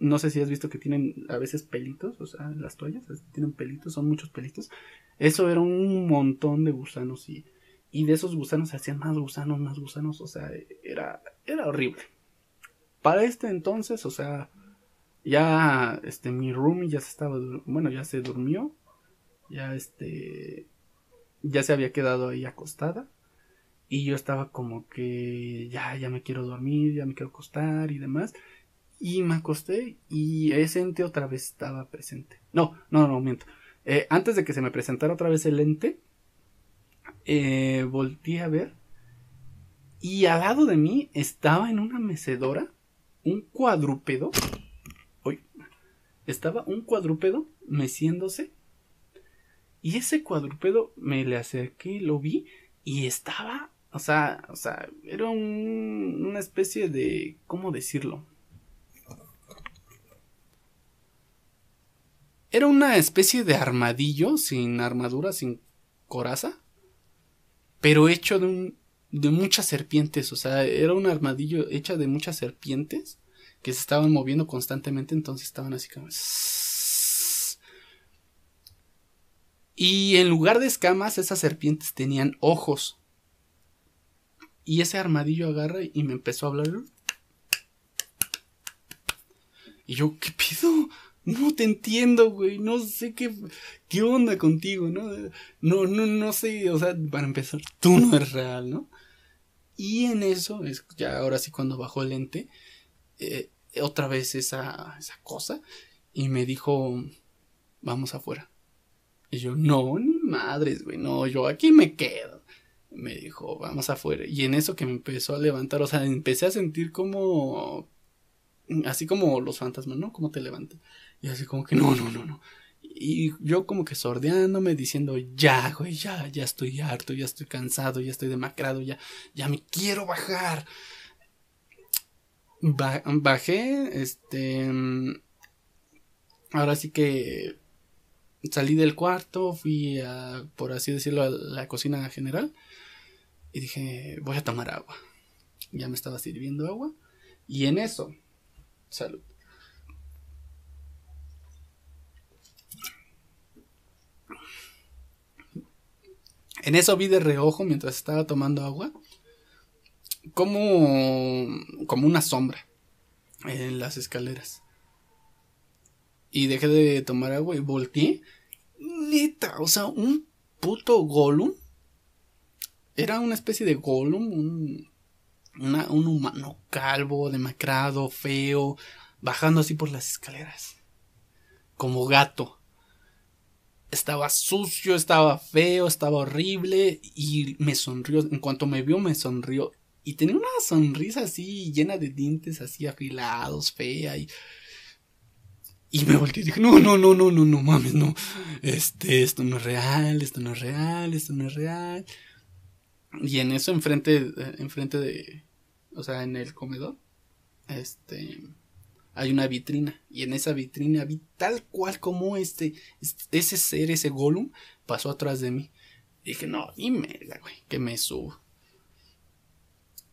no sé si has visto que tienen a veces pelitos, o sea, en las toallas tienen pelitos, son muchos pelitos. Eso era un montón de gusanos y, y de esos gusanos se hacían más gusanos, más gusanos, o sea, era, era horrible. Para este entonces, o sea, ya, este, mi roomie ya se estaba, bueno, ya se durmió, ya, este, ya se había quedado ahí acostada y yo estaba como que ya, ya me quiero dormir, ya me quiero acostar y demás. Y me acosté y ese ente otra vez estaba presente. No, no, no, miento. Eh, antes de que se me presentara otra vez el ente, eh, volteé a ver y al lado de mí estaba en una mecedora un cuadrúpedo. Uy, estaba un cuadrúpedo meciéndose y ese cuadrúpedo me le acerqué, lo vi y estaba, o sea, o sea, era una especie de, ¿cómo decirlo? Era una especie de armadillo sin armadura, sin coraza, pero hecho de un, de muchas serpientes, o sea, era un armadillo hecha de muchas serpientes que se estaban moviendo constantemente, entonces estaban así como Y en lugar de escamas, esas serpientes tenían ojos. Y ese armadillo agarra y me empezó a hablar. Y yo, ¿qué pido? No te entiendo, güey. No sé qué, qué onda contigo, ¿no? No, no, no sé. O sea, para empezar, tú no eres real, ¿no? Y en eso, es ya ahora sí cuando bajó el lente, eh, otra vez esa, esa cosa, y me dijo, vamos afuera. Y yo, no, ni madres, güey, no, yo aquí me quedo. Me dijo, vamos afuera. Y en eso que me empezó a levantar, o sea, empecé a sentir como. Así como los fantasmas, ¿no? Como te levantan. Y así como que, no, no, no, no. Y yo como que sordeándome, diciendo, ya, güey, ya, ya estoy harto, ya estoy cansado, ya estoy demacrado, ya, ya me quiero bajar. bajé, este. Ahora sí que salí del cuarto, fui a, por así decirlo, a la cocina general y dije, voy a tomar agua. Ya me estaba sirviendo agua y en eso, salud. En eso vi de reojo mientras estaba tomando agua como como una sombra en las escaleras. Y dejé de tomar agua y volteé. Neta, o sea, un puto Gollum. Era una especie de Gollum, un, un humano calvo, demacrado, feo, bajando así por las escaleras. Como gato. estaba sucio, estaba feo, estaba horrible y me sonrió. En cuanto me vio, me sonrió. Y tenía una sonrisa así llena de dientes así afilados, fea y... Y me volteé y dije, no, no, no, no, no, no mames, no. Este, esto no es real, esto no es real, esto no es real. Y en eso, enfrente, eh, enfrente de, o sea, en el comedor, este, hay una vitrina. Y en esa vitrina vi tal cual como este, ese ser, ese Gollum, pasó atrás de mí. Y dije, no, dime, güey, que me subo.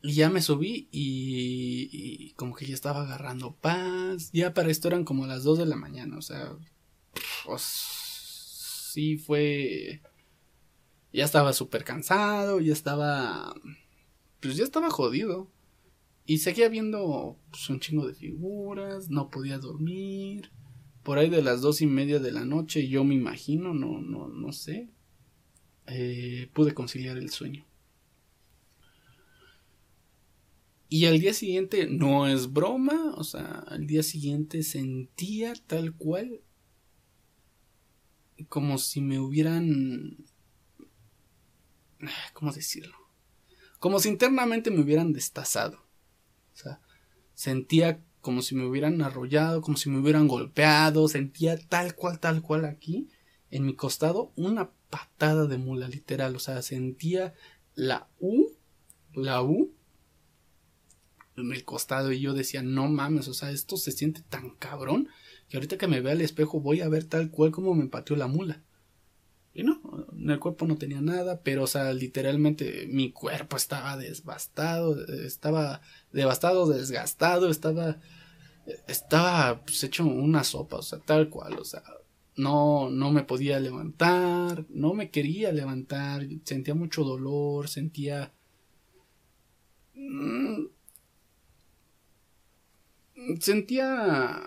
Y ya me subí y, como que ya estaba agarrando paz. Ya para esto eran como las 2 de la mañana, o sea, sí fue... Ya estaba súper cansado, ya estaba... Pues ya estaba jodido. Y seguía viendo pues, un chingo de figuras, no podía dormir. Por ahí de las dos y media de la noche, yo me imagino, no, no, no sé. Eh, pude conciliar el sueño. Y al día siguiente, no es broma, o sea, al día siguiente sentía tal cual como si me hubieran... [SIGHS] ¿Cómo decirlo? Como si internamente me hubieran destazado. O sea, sentía como si me hubieran arrollado, como si me hubieran golpeado, sentía tal cual, tal cual aquí, en mi costado, una patada de mula, literal. O sea, sentía la U, la U en el costado y yo decía, no mames, o sea, esto se siente tan cabrón que ahorita que me vea al espejo voy a ver tal cual como me pateó la mula. Y no, en el cuerpo no tenía nada, pero o sea, literalmente mi cuerpo estaba devastado, estaba devastado, desgastado, estaba estaba pues, hecho una sopa, o sea, tal cual, o sea, no no me podía levantar, no me quería levantar, sentía mucho dolor, sentía mm, Sentía...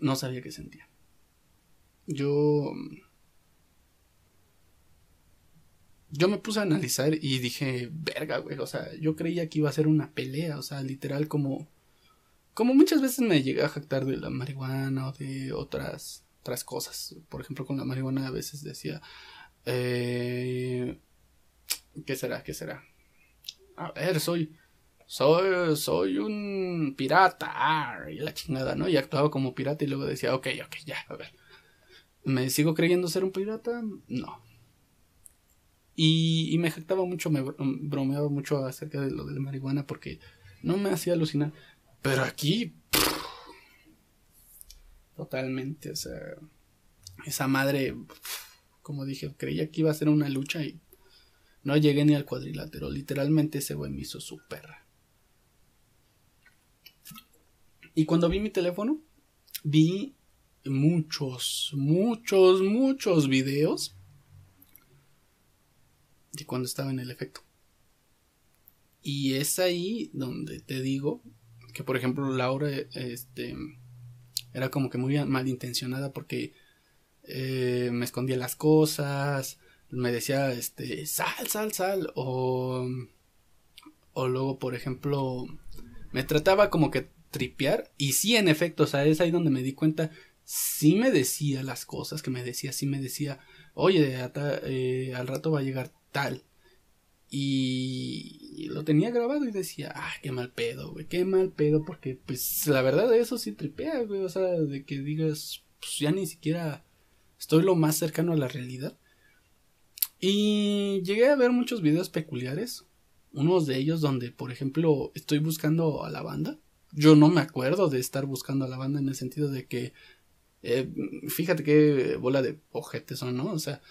No sabía qué sentía. Yo... Yo me puse a analizar y dije, verga, güey, o sea, yo creía que iba a ser una pelea, o sea, literal como... Como muchas veces me llegué a jactar de la marihuana o de otras, otras cosas. Por ejemplo, con la marihuana a veces decía, eh, ¿qué será? ¿Qué será? A ver, soy soy, soy un pirata, y la chingada, ¿no? Y actuaba como pirata y luego decía, ok, ok, ya, a ver. ¿Me sigo creyendo ser un pirata? No. Y, me jactaba mucho, me bromeaba mucho acerca de lo de la marihuana porque no me hacía alucinar. Pero aquí, totalmente, o sea, esa madre, como dije, creía que iba a ser una lucha y no llegué ni al cuadrilátero. Literalmente ese güey me hizo su perra. Y cuando vi mi teléfono, vi muchos, muchos, muchos videos de cuando estaba en el efecto. Y es ahí donde te digo que, por ejemplo, Laura este, era como que muy malintencionada porque eh, me escondía las cosas, me decía, este, sal, sal, sal, o, o luego, por ejemplo, me trataba como que tripear. Y sí, en efecto, o sea, es ahí donde me di cuenta. Sí me decía las cosas que me decía, sí me decía, oye, eh, al rato va a llegar tal. Y, lo tenía grabado y decía, ah, qué mal pedo, güey, qué mal pedo, porque pues la verdad de eso sí tripea, güey, o sea, de que digas, pues ya ni siquiera estoy lo más cercano a la realidad. Y llegué a ver muchos videos peculiares, unos de ellos donde, por ejemplo, estoy buscando a la banda yo no me acuerdo de estar buscando a la banda en el sentido de que, eh, fíjate qué bola de ojetes son, ¿no? O sea,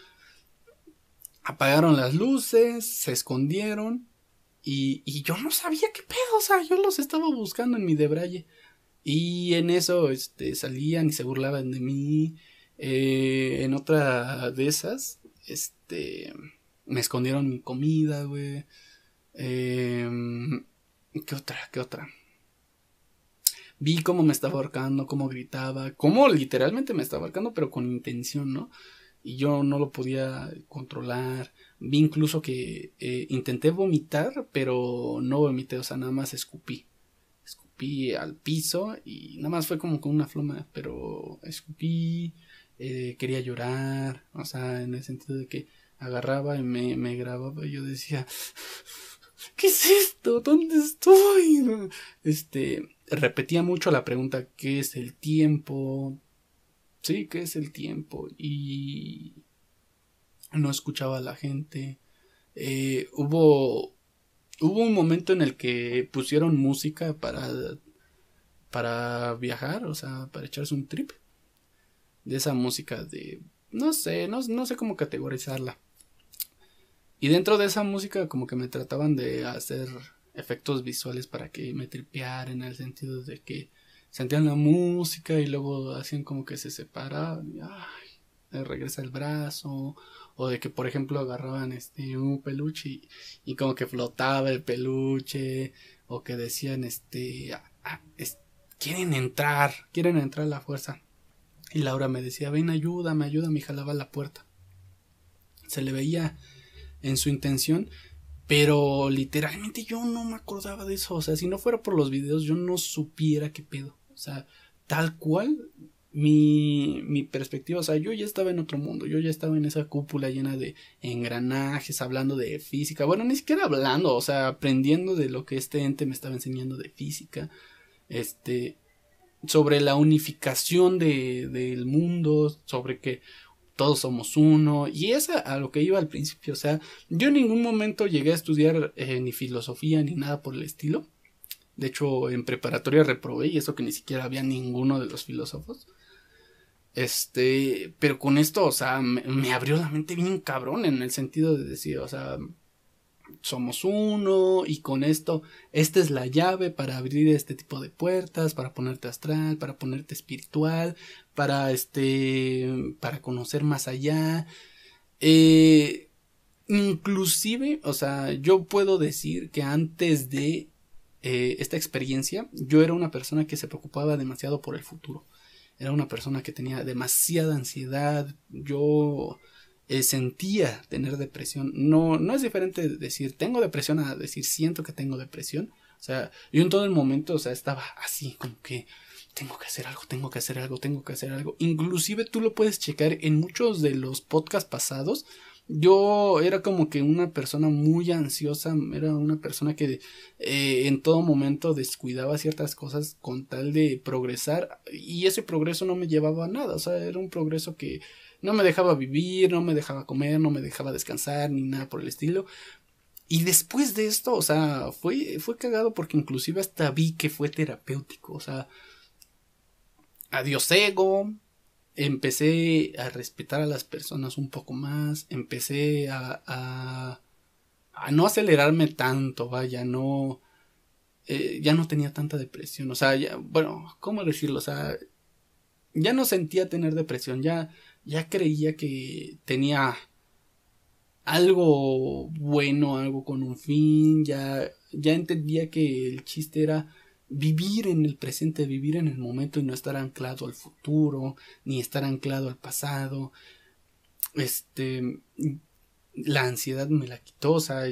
apagaron las luces, se escondieron y, y yo no sabía qué pedo, o sea, yo los estaba buscando en mi debraye. Y en eso este, salían y se burlaban de mí. Eh, en otra de esas, este, me escondieron mi comida, güey. Eh, ¿Qué otra? ¿Qué otra? Vi cómo me estaba ahorcando, cómo gritaba, cómo literalmente me estaba ahorcando, pero con intención, ¿no? Y yo no lo podía controlar. Vi incluso que eh, intenté vomitar, pero no vomité, o sea, nada más escupí. Escupí al piso y nada más fue como con una floma, pero escupí eh, quería llorar, o sea, en el sentido de que agarraba y me, me grababa y yo decía, [LAUGHS] ¿qué es esto? ¿Dónde estoy? Este, repetía mucho la pregunta, ¿qué es el tiempo? Sí, ¿qué es el tiempo? Y no escuchaba a la gente. Eh, hubo, hubo un momento en el que pusieron música para, para viajar, o sea, para echarse un trip. De esa música de, no sé, no, no sé cómo categorizarla. Y dentro de esa música como que me trataban de hacer efectos visuales para que me tripearan en el sentido de que sentían la música y luego hacían como que se separaban y ay, regresa el brazo. O de que por ejemplo agarraban este un peluche y, como que flotaba el peluche. O que decían este ah, ah, quieren entrar quieren entrar a la fuerza y Laura me decía ven ayúdame ayúdame y jalaba la puerta. Se le veía en su intención pero literalmente yo no me acordaba de eso. O sea si no fuera por los videos yo no supiera qué pedo. O sea tal cual mi, mi perspectiva, o sea, yo ya estaba en otro mundo, yo ya estaba en esa cúpula llena de engranajes, hablando de física, bueno, ni siquiera hablando, o sea, aprendiendo de lo que este ente me estaba enseñando de física, este, sobre la unificación de, del mundo, sobre que todos somos uno, y es a, lo que iba al principio, o sea, yo en ningún momento llegué a estudiar eh, ni filosofía ni nada por el estilo, de hecho, en preparatoria reprobé y eso que ni siquiera había ninguno de los filósofos. Este, pero con esto, o sea, me, abrió la mente bien cabrón en el sentido de decir, o sea, somos uno y con esto, esta es la llave para abrir este tipo de puertas, para ponerte astral, para ponerte espiritual, para este, para conocer más allá. Eh, inclusive, o sea, yo puedo decir que antes de eh, esta experiencia, yo era una persona que se preocupaba demasiado por el futuro era una persona que tenía demasiada ansiedad, yo eh, sentía tener depresión. No, no es diferente decir tengo depresión a decir siento que tengo depresión. O sea, yo en todo el momento, o sea, estaba así, como que tengo que hacer algo, tengo que hacer algo, tengo que hacer algo. Inclusive tú lo puedes checar en muchos de los podcasts pasados yo era como que una persona muy ansiosa, era una persona que eh, en todo momento descuidaba ciertas cosas con tal de progresar y ese progreso no me llevaba a nada, o sea, era un progreso que no me dejaba vivir, no me dejaba comer, no me dejaba descansar ni nada por el estilo. Y después de esto, o sea, fue, fue cagado porque inclusive hasta vi que fue terapéutico, o sea, adiós ego, empecé a respetar a las personas un poco más, empecé a, a, no acelerarme tanto, vaya, no, eh, ya no tenía tanta depresión, o sea, ya, bueno, ¿cómo decirlo? O sea, ya no sentía tener depresión, ya, ya creía que tenía algo bueno, algo con un fin, ya, ya entendía que el chiste era vivir en el presente, vivir en el momento y no estar anclado al futuro, ni estar anclado al pasado. Este, la ansiedad me la quitó, o sea,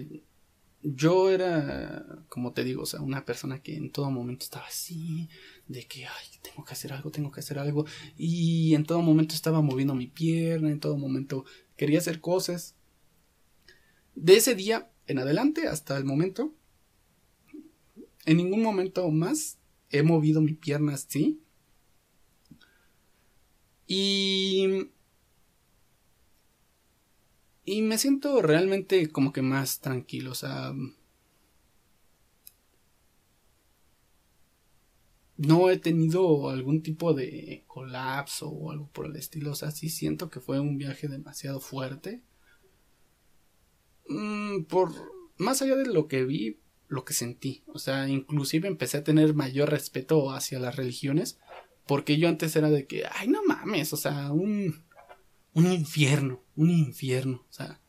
yo era, como te digo, o sea, una persona que en todo momento estaba así, de que, ay, tengo que hacer algo, tengo que hacer algo, y en todo momento estaba moviendo mi pierna, en todo momento quería hacer cosas. De ese día en adelante, hasta el momento, en ningún momento más he movido mi pierna así. Y... Y me siento realmente como que más tranquilo, o sea... No he tenido algún tipo de colapso o algo por el estilo, o sea, sí siento que fue un viaje demasiado fuerte. Mm, por más allá de lo que vi, lo que sentí. O sea, inclusive empecé a tener mayor respeto hacia las religiones. Porque yo antes era de que, ay, no mames, o sea, un, un infierno, un infierno. O sea,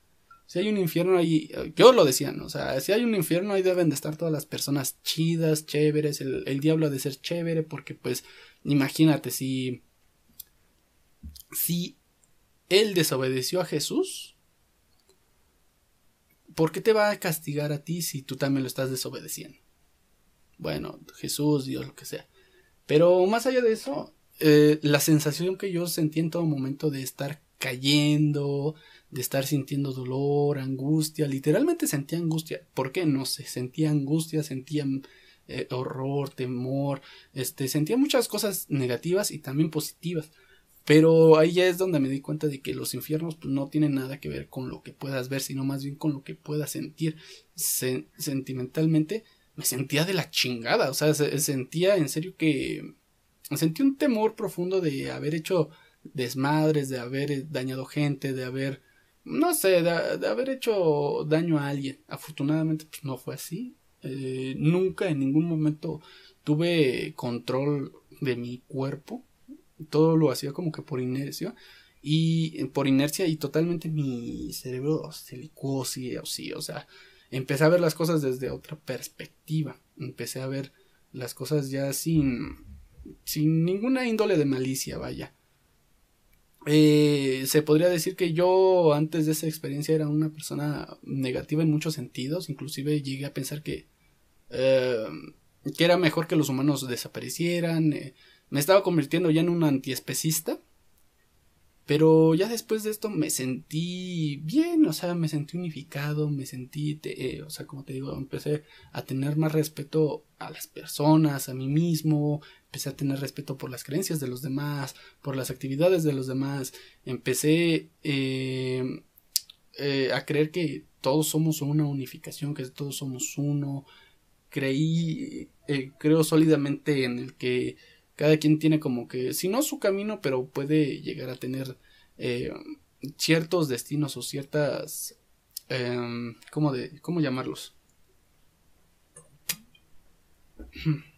si hay un infierno ahí, yo lo decía, ¿no? O sea, si hay un infierno ahí deben de estar todas las personas chidas, chéveres, el, el diablo ha de ser chévere, porque pues, imagínate, si, si él desobedeció a Jesús, ¿por qué te va a castigar a ti si tú también lo estás desobedeciendo? Bueno, Jesús, Dios, lo que sea. Pero más allá de eso, eh, la sensación que yo sentí en todo momento de estar cayendo, de estar sintiendo dolor, angustia, literalmente sentía angustia. ¿Por qué? No sé, sentía angustia, sentía eh, horror, temor, este, sentía muchas cosas negativas y también positivas. Pero ahí ya es donde me di cuenta de que los infiernos pues, no tienen nada que ver con lo que puedas ver, sino más bien con lo que puedas sentir. sentimentalmente me sentía de la chingada, o sea, sentía en serio que sentí un temor profundo de haber hecho desmadres, de haber dañado gente, de haber, no sé, de, haber hecho daño a alguien. Afortunadamente, pues no fue así. Eh, nunca en ningún momento tuve control de mi cuerpo. Todo lo hacía como que por inercia. Y por inercia y totalmente mi cerebro se licuó, sí, sí, o sea, empecé a ver las cosas desde otra perspectiva. Empecé a ver las cosas ya sin, sin ninguna índole de malicia, vaya. Eh, se podría decir que yo antes de esa experiencia era una persona negativa en muchos sentidos, inclusive llegué a pensar que, eh, que era mejor que los humanos desaparecieran, eh, me estaba convirtiendo ya en un antiespecista, pero ya después de esto me sentí bien, o sea, me sentí unificado, me sentí, o sea, como te digo, empecé a tener más respeto a las personas, a mí mismo, empecé a tener respeto por las creencias de los demás, por las actividades de los demás, empecé eh, eh, a creer que todos somos una unificación, que todos somos uno, creí, eh, creo sólidamente en el que cada quien tiene como que, si no su camino, pero puede llegar a tener ciertos destinos o ciertas, em, ¿cómo, de, ¿cómo llamarlos? [CLEARS THROAT]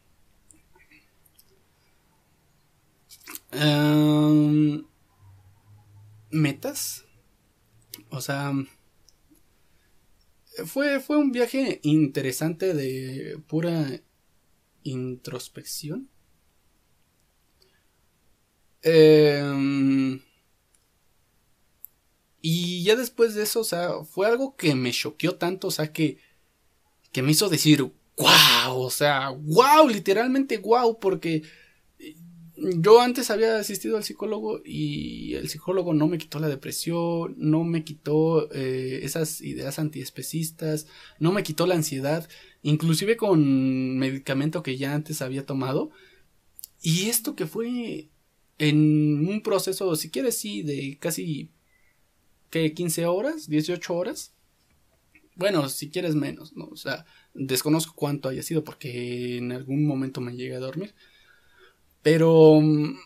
Em, metas. O sea, fue, fue un viaje interesante de pura introspección. Em, y ya después de eso, o sea, fue algo que me choqueó tanto, o sea, que, que me hizo decir, wow, o sea, wow, literalmente wow, porque yo antes había asistido al psicólogo y el psicólogo no me quitó la depresión, no me quitó eh, esas ideas antiespecistas, no me quitó la ansiedad, inclusive con medicamento que ya antes había tomado. Y esto que fue en un proceso, si quieres, sí, de casi que 15 horas, 18 horas. Bueno, si quieres menos, ¿no? O sea, desconozco cuánto haya sido porque en algún momento me llegué a dormir pero mm,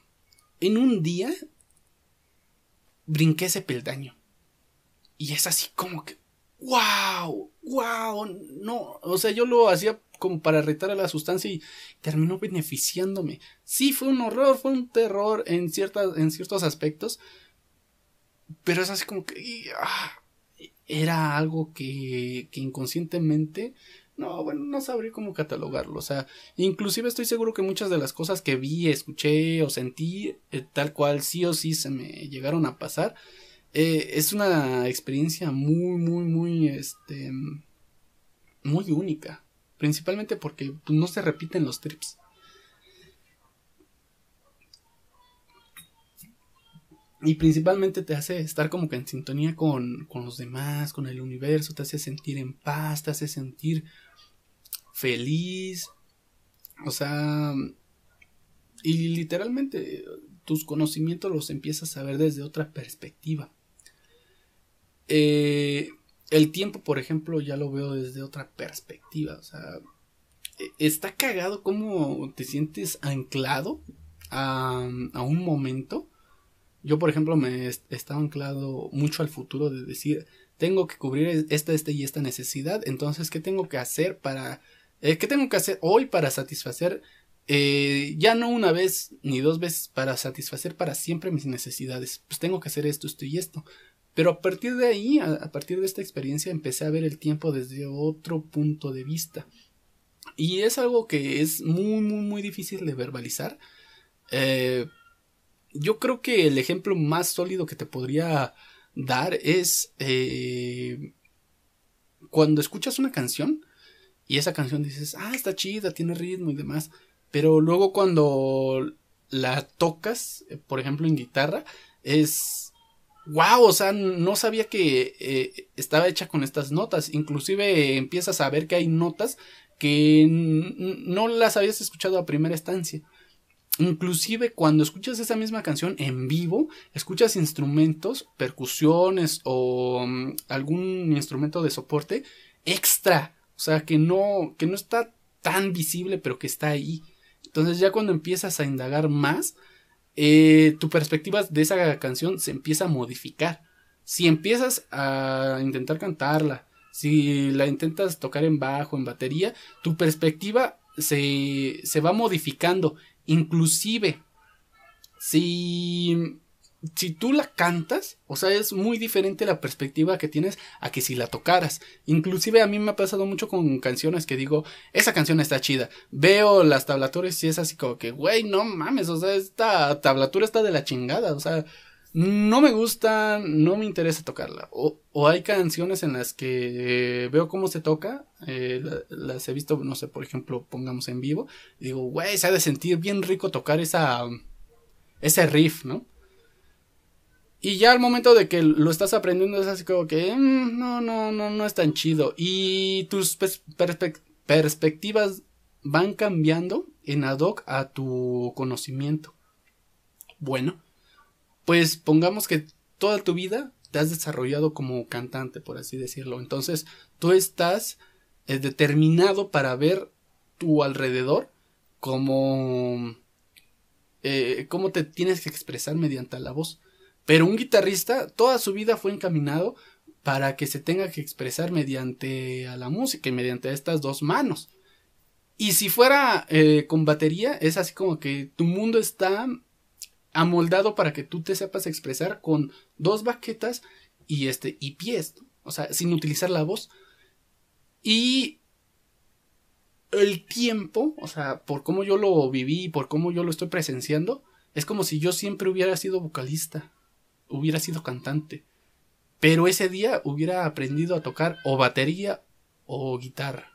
en un día brinqué ese peldaño. Y es así como que, wow, wow, no, o sea, yo lo hacía como para retar a la sustancia y terminó beneficiándome. Sí, fue un horror, fue un terror en, ciertas, en ciertos aspectos, pero es así como que ah, era algo que, que inconscientemente no, bueno, no sabría cómo catalogarlo. O sea, inclusive estoy seguro que muchas de las cosas que vi, escuché o sentí, eh, tal cual sí o sí se me llegaron a pasar, eh, es una experiencia muy, muy, muy, este, muy única. Principalmente porque pues, no se repiten los trips. Y principalmente te hace estar como que en sintonía con, con los demás, con el universo, te hace sentir en paz, te hace sentir feliz. O sea, y literalmente tus conocimientos los empiezas a ver desde otra perspectiva. Eh, el tiempo, por ejemplo, ya lo veo desde otra perspectiva. O sea, e, está cagado cómo te sientes anclado a, un momento. Yo, por ejemplo, me estaba anclado mucho al futuro de decir, tengo que cubrir esta, esta y esta necesidad, entonces, ¿qué tengo que hacer para eh, ¿Qué tengo que hacer hoy para satisfacer, eh, ya no una vez ni dos veces, para satisfacer para siempre mis necesidades? Pues tengo que hacer esto, esto y esto. Pero a partir de ahí, a, partir de esta experiencia, empecé a ver el tiempo desde otro punto de vista. Y es algo que es muy, muy, muy difícil de verbalizar. Eh, yo creo que el ejemplo más sólido que te podría dar es cuando escuchas una canción y esa canción dices, ah, está chida, tiene ritmo y demás. Pero luego cuando la tocas, eh, por ejemplo, en guitarra, es wow, o sea, no sabía que eh, estaba hecha con estas notas. Inclusive empiezas a ver que hay notas que no las habías escuchado a primera instancia. Inclusive cuando escuchas esa misma canción en vivo, escuchas instrumentos, percusiones o mm, algún instrumento de soporte extra, o sea, que no que no está tan visible, pero que está ahí. Entonces ya cuando empiezas a indagar más, eh, tu perspectiva de esa canción se empieza a modificar. Si empiezas a intentar cantarla, si la intentas tocar en bajo, en batería, tu perspectiva se, se va modificando. Inclusive, si si tú la cantas, o sea, es muy diferente la perspectiva que tienes a que si la tocaras. Inclusive a mí me ha pasado mucho con canciones que digo, esa canción está chida. Veo las tablaturas y es así como que, güey, no mames, o sea, esta tablatura está de la chingada, o sea, no me gusta, no me interesa tocarla. O, o hay canciones en las que veo cómo se toca, eh, las he visto, no sé, por ejemplo, pongamos en vivo, digo, güey, se ha de sentir bien rico tocar esa, ese riff, ¿no? Y ya al momento de que lo estás aprendiendo es así como que mm, no, no, no, no es tan chido. Y tus perspectivas van cambiando en ad hoc a tu conocimiento. Bueno, pues pongamos que toda tu vida te has desarrollado como cantante, por así decirlo. Entonces, tú estás eh, determinado para ver tu alrededor como eh, cómo te tienes que expresar mediante la voz. Pero un guitarrista toda su vida fue encaminado para que se tenga que expresar mediante a la música y mediante estas dos manos. Y si fuera eh, con batería, es así como que tu mundo está amoldado para que tú te sepas expresar con dos baquetas y este y pies, o sea, sin utilizar la voz. Y el tiempo, o sea, por cómo yo lo viví, por cómo yo lo estoy presenciando, es como si yo siempre hubiera sido vocalista hubiera sido cantante. Pero ese día hubiera aprendido a tocar o batería o guitarra.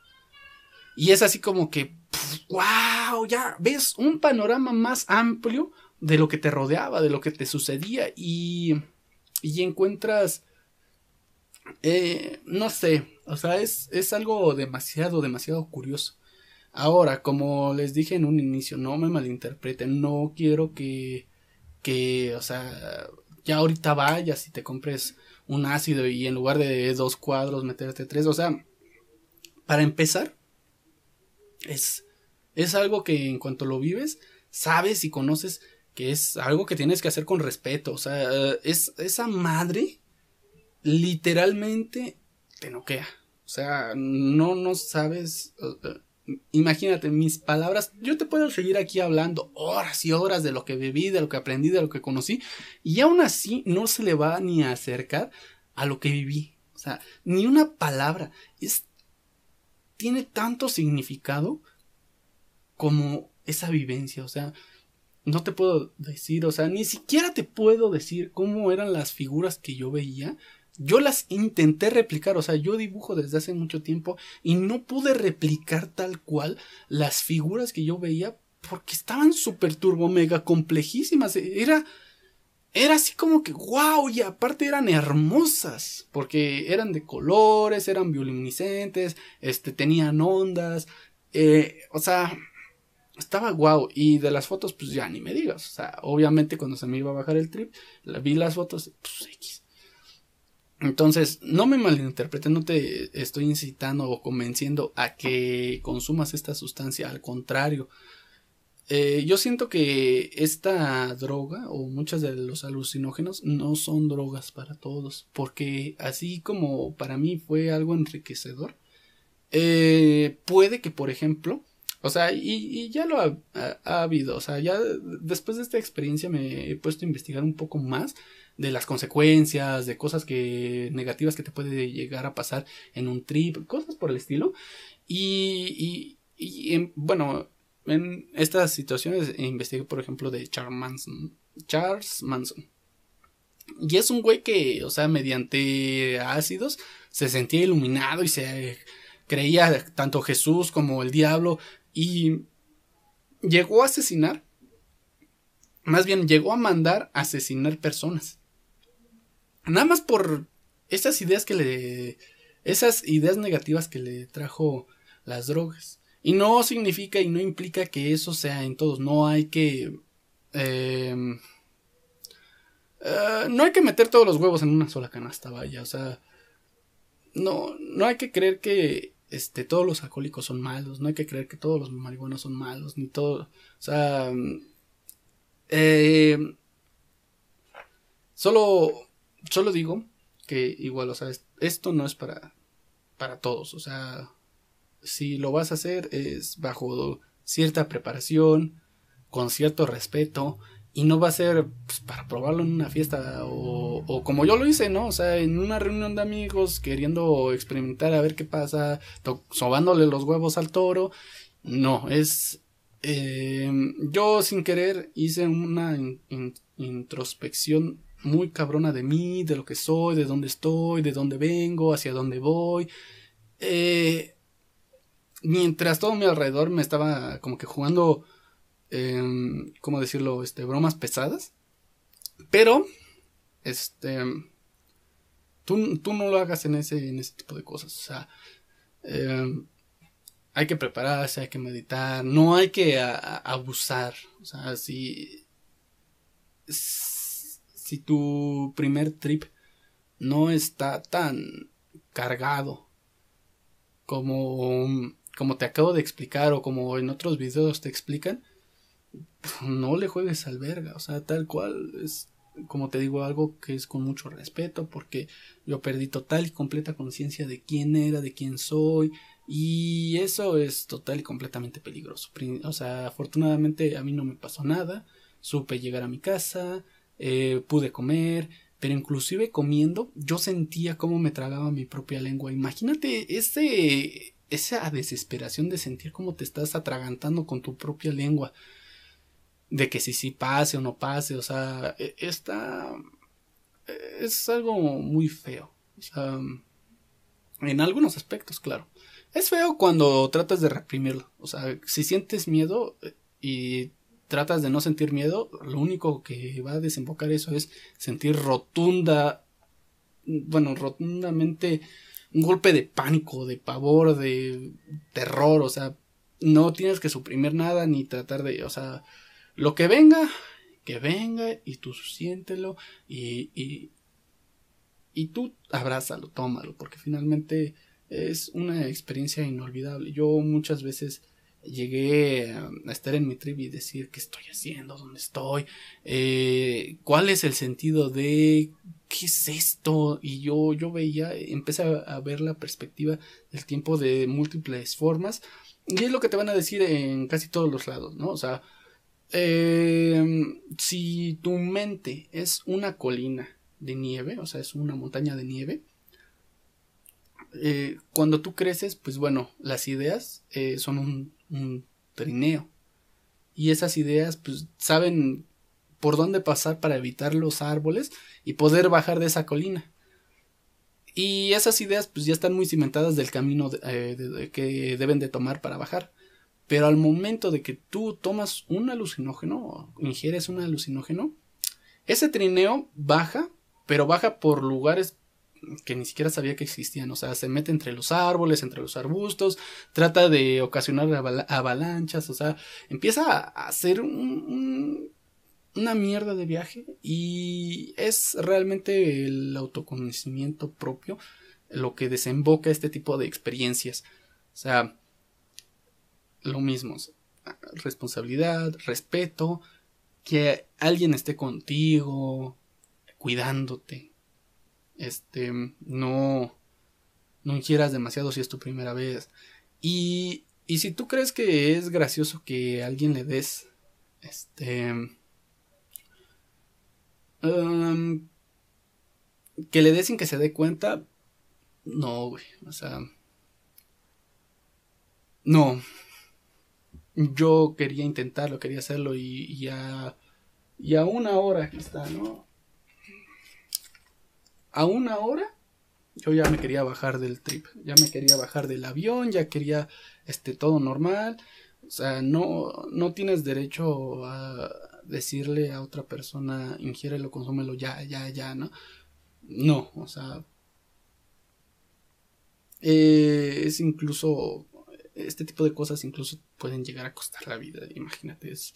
Y es así como que, wow, ya ves un panorama más amplio de lo que te rodeaba, de lo que te sucedía y, y encuentras, eh, no sé, o sea, es, es algo demasiado, demasiado curioso. Ahora, como les dije en un inicio, no me malinterpreten, no quiero que, que, o sea, ya ahorita vayas y te compres un ácido y en lugar de dos cuadros meterte tres. O sea, para empezar, es, es algo que en cuanto lo vives, sabes y conoces que es algo que tienes que hacer con respeto. O sea, es esa madre literalmente te noquea. O sea, no, no sabes imagínate, mis palabras, yo te puedo seguir aquí hablando horas y horas de lo que viví, de lo que aprendí, de lo que conocí, y aún así no se le va ni a acercar a lo que viví. O sea, ni una palabra. Es, tiene tanto significado como esa vivencia. O sea, no te puedo decir, o sea, ni siquiera te puedo decir cómo eran las figuras que yo veía yo las intenté replicar, o sea, yo dibujo desde hace mucho tiempo y no pude replicar tal cual las figuras que yo veía porque estaban súper turbo mega complejísimas. Era, era así como que wow, y aparte eran hermosas, porque eran de colores, eran bioluminiscentes, este, tenían ondas, eh, o sea, estaba guau. Y de las fotos, pues ya ni me digas. O sea, obviamente cuando se me iba a bajar el trip, vi las fotos, pues X. Entonces, no me malinterpreten, no te estoy incitando o convenciendo a que consumas esta sustancia, al contrario. Eh, yo siento que esta droga o muchos de los alucinógenos no son drogas para todos, porque así como para mí fue algo enriquecedor, eh, puede que, por ejemplo, o sea, y, ya lo ha, ha, habido, o sea, ya después de esta experiencia me he puesto a investigar un poco más de las consecuencias, de cosas que negativas que te puede llegar a pasar en un trip, cosas por el estilo. Y, y, bueno, en estas situaciones investigué, por ejemplo, de Charles Manson. Charles Manson. Y es un güey que, o sea, mediante ácidos se sentía iluminado y se creía tanto Jesús como el diablo y llegó a asesinar más bien llegó a mandar asesinar personas. Nada más por esas ideas que le, esas ideas negativas que le trajo las drogas. Y no significa y no implica que eso sea en todos. No hay que... Em, eh, no hay que meter todos los huevos en una sola canasta, vaya. O sea, no, no hay que creer que este, todos los alcohólicos son malos. No hay que creer que todos los marihuanos son malos. Ni todo. O sea... Eh, solo, solo digo que igual, o sea, esto no es para, para todos. O sea, si lo vas a hacer es bajo cierta preparación, con cierto respeto, y no va a ser pues, para probarlo en una fiesta o, como yo lo hice, ¿no? O sea, en una reunión de amigos queriendo experimentar a ver qué pasa, sobándole los huevos al toro. No, es... Eh, yo sin querer hice una introspección muy cabrona de mí, de lo que soy, de dónde estoy, de dónde vengo, hacia dónde voy. Eh, mientras todo mi alrededor me estaba como que jugando, eh, ¿cómo decirlo? Este, bromas pesadas. Pero, este, tú, tú no lo hagas en ese, en ese tipo de cosas. O sea, em, hay que prepararse, hay que meditar, no hay que abusar. O sea, si, si tu primer trip no está tan cargado como como te acabo de explicar o como en otros videos te explican, no le juegues al verga, o sea, tal cual es como te digo algo que es con mucho respeto porque yo perdí total y completa conciencia de quién era, de quién soy y eso es total y completamente peligroso. O sea, afortunadamente a mí no me pasó nada, supe llegar a mi casa, eh, pude comer, pero inclusive comiendo yo sentía cómo me tragaba mi propia lengua. Imagínate ese esa desesperación de sentir como te estás atragantando con tu propia lengua, de que si sí pase o no pase, o sea, e, está, es algo muy feo, en algunos aspectos, claro. Es feo cuando tratas de reprimirlo, o sea, si sientes miedo eh, y tratas de no sentir miedo, lo único que va a desembocar eso es sentir rotunda, bueno, rotundamente un golpe de pánico, de pavor, de terror, o sea, no tienes que suprimir nada ni tratar de, o sea, lo que venga, que venga y tú siéntelo y, y, y tú abrázalo, tómalo, porque finalmente es una experiencia inolvidable. Yo muchas veces llegué a estar en mi trip y decir qué estoy haciendo, dónde estoy, eh, cuál es el sentido de qué es esto y yo yo veía empecé a, ver la perspectiva del tiempo de múltiples formas y es lo que te van a decir en casi todos los lados, ¿no? O sea, em, si tu mente es una colina de nieve, o sea, es una montaña de nieve, eh, cuando tú creces, pues bueno, las ideas eh, son un, un trineo. Y esas ideas, pues, saben por dónde pasar para evitar los árboles y poder bajar de esa colina. Y esas ideas, pues, ya están muy cimentadas del camino eh, que deben de tomar para bajar. Pero al momento de que tú tomas un alucinógeno, o ingieres un alucinógeno, ese trineo baja, pero baja por lugares que ni siquiera sabía que existían. O sea, se mete entre los árboles, entre los arbustos, trata de ocasionar avalanchas, o sea, empieza a hacer un, una mierda de viaje y es realmente el autoconocimiento propio lo que desemboca este tipo de experiencias. O sea, lo mismo, responsabilidad, respeto, que alguien esté contigo, cuidándote, este, no, no ingieras demasiado si es tu primera vez. Y, y si tú crees que es gracioso que alguien le des, este, um, que le des sin que se dé cuenta, no, güey, o sea, no. Yo quería intentarlo, quería hacerlo y, y a, y a una hora que está, ¿no? A una hora yo ya me quería bajar del trip, ya me quería bajar del avión, ya quería este todo normal. O sea, no, no tienes derecho a decirle a otra persona, ingiérelo, consúmelo ya, ya, ya, ¿no? No, o sea, eh, es incluso, este tipo de cosas incluso pueden llegar a costar la vida, imagínate, es,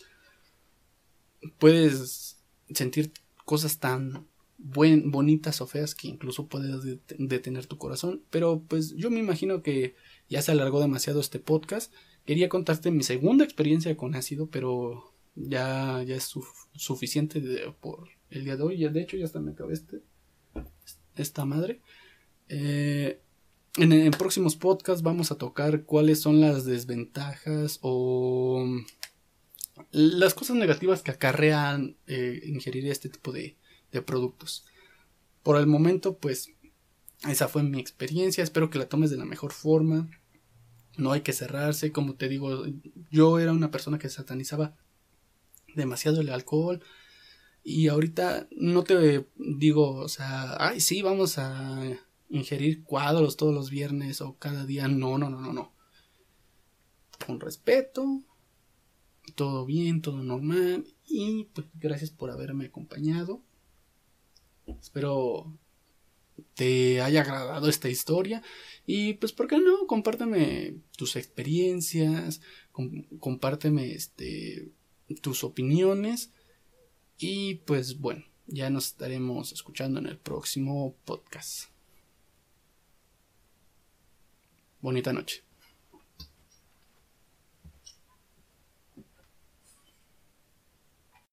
puedes sentir cosas tan buen, bonitas o feas que incluso puedes detener tu corazón, pero pues yo me imagino que ya se alargó demasiado este podcast, quería contarte mi segunda experiencia con ácido, pero ya, ya es suficiente por el día de hoy. Ya, de hecho, ya hasta me acabé este, esta madre. Eh, en, próximos podcasts vamos a tocar cuáles son las desventajas o las cosas negativas que acarrean eh, ingerir este tipo de, productos. Por el momento, pues, esa fue mi experiencia. Espero que la tomes de la mejor forma. No hay que cerrarse. Como te digo, yo era una persona que satanizaba demasiado el alcohol. Y ahorita no te digo, o sea, ay, sí, vamos a ingerir cuadros todos los viernes o cada día. No, no, no, no, no. Con respeto, todo bien, todo normal. Y pues gracias por haberme acompañado. Espero te haya agradado esta historia. Y pues, ¿por qué no? Compárteme tus experiencias, compárteme este, tus opiniones. Y pues bueno, ya nos estaremos escuchando en el próximo podcast. Bonita noche.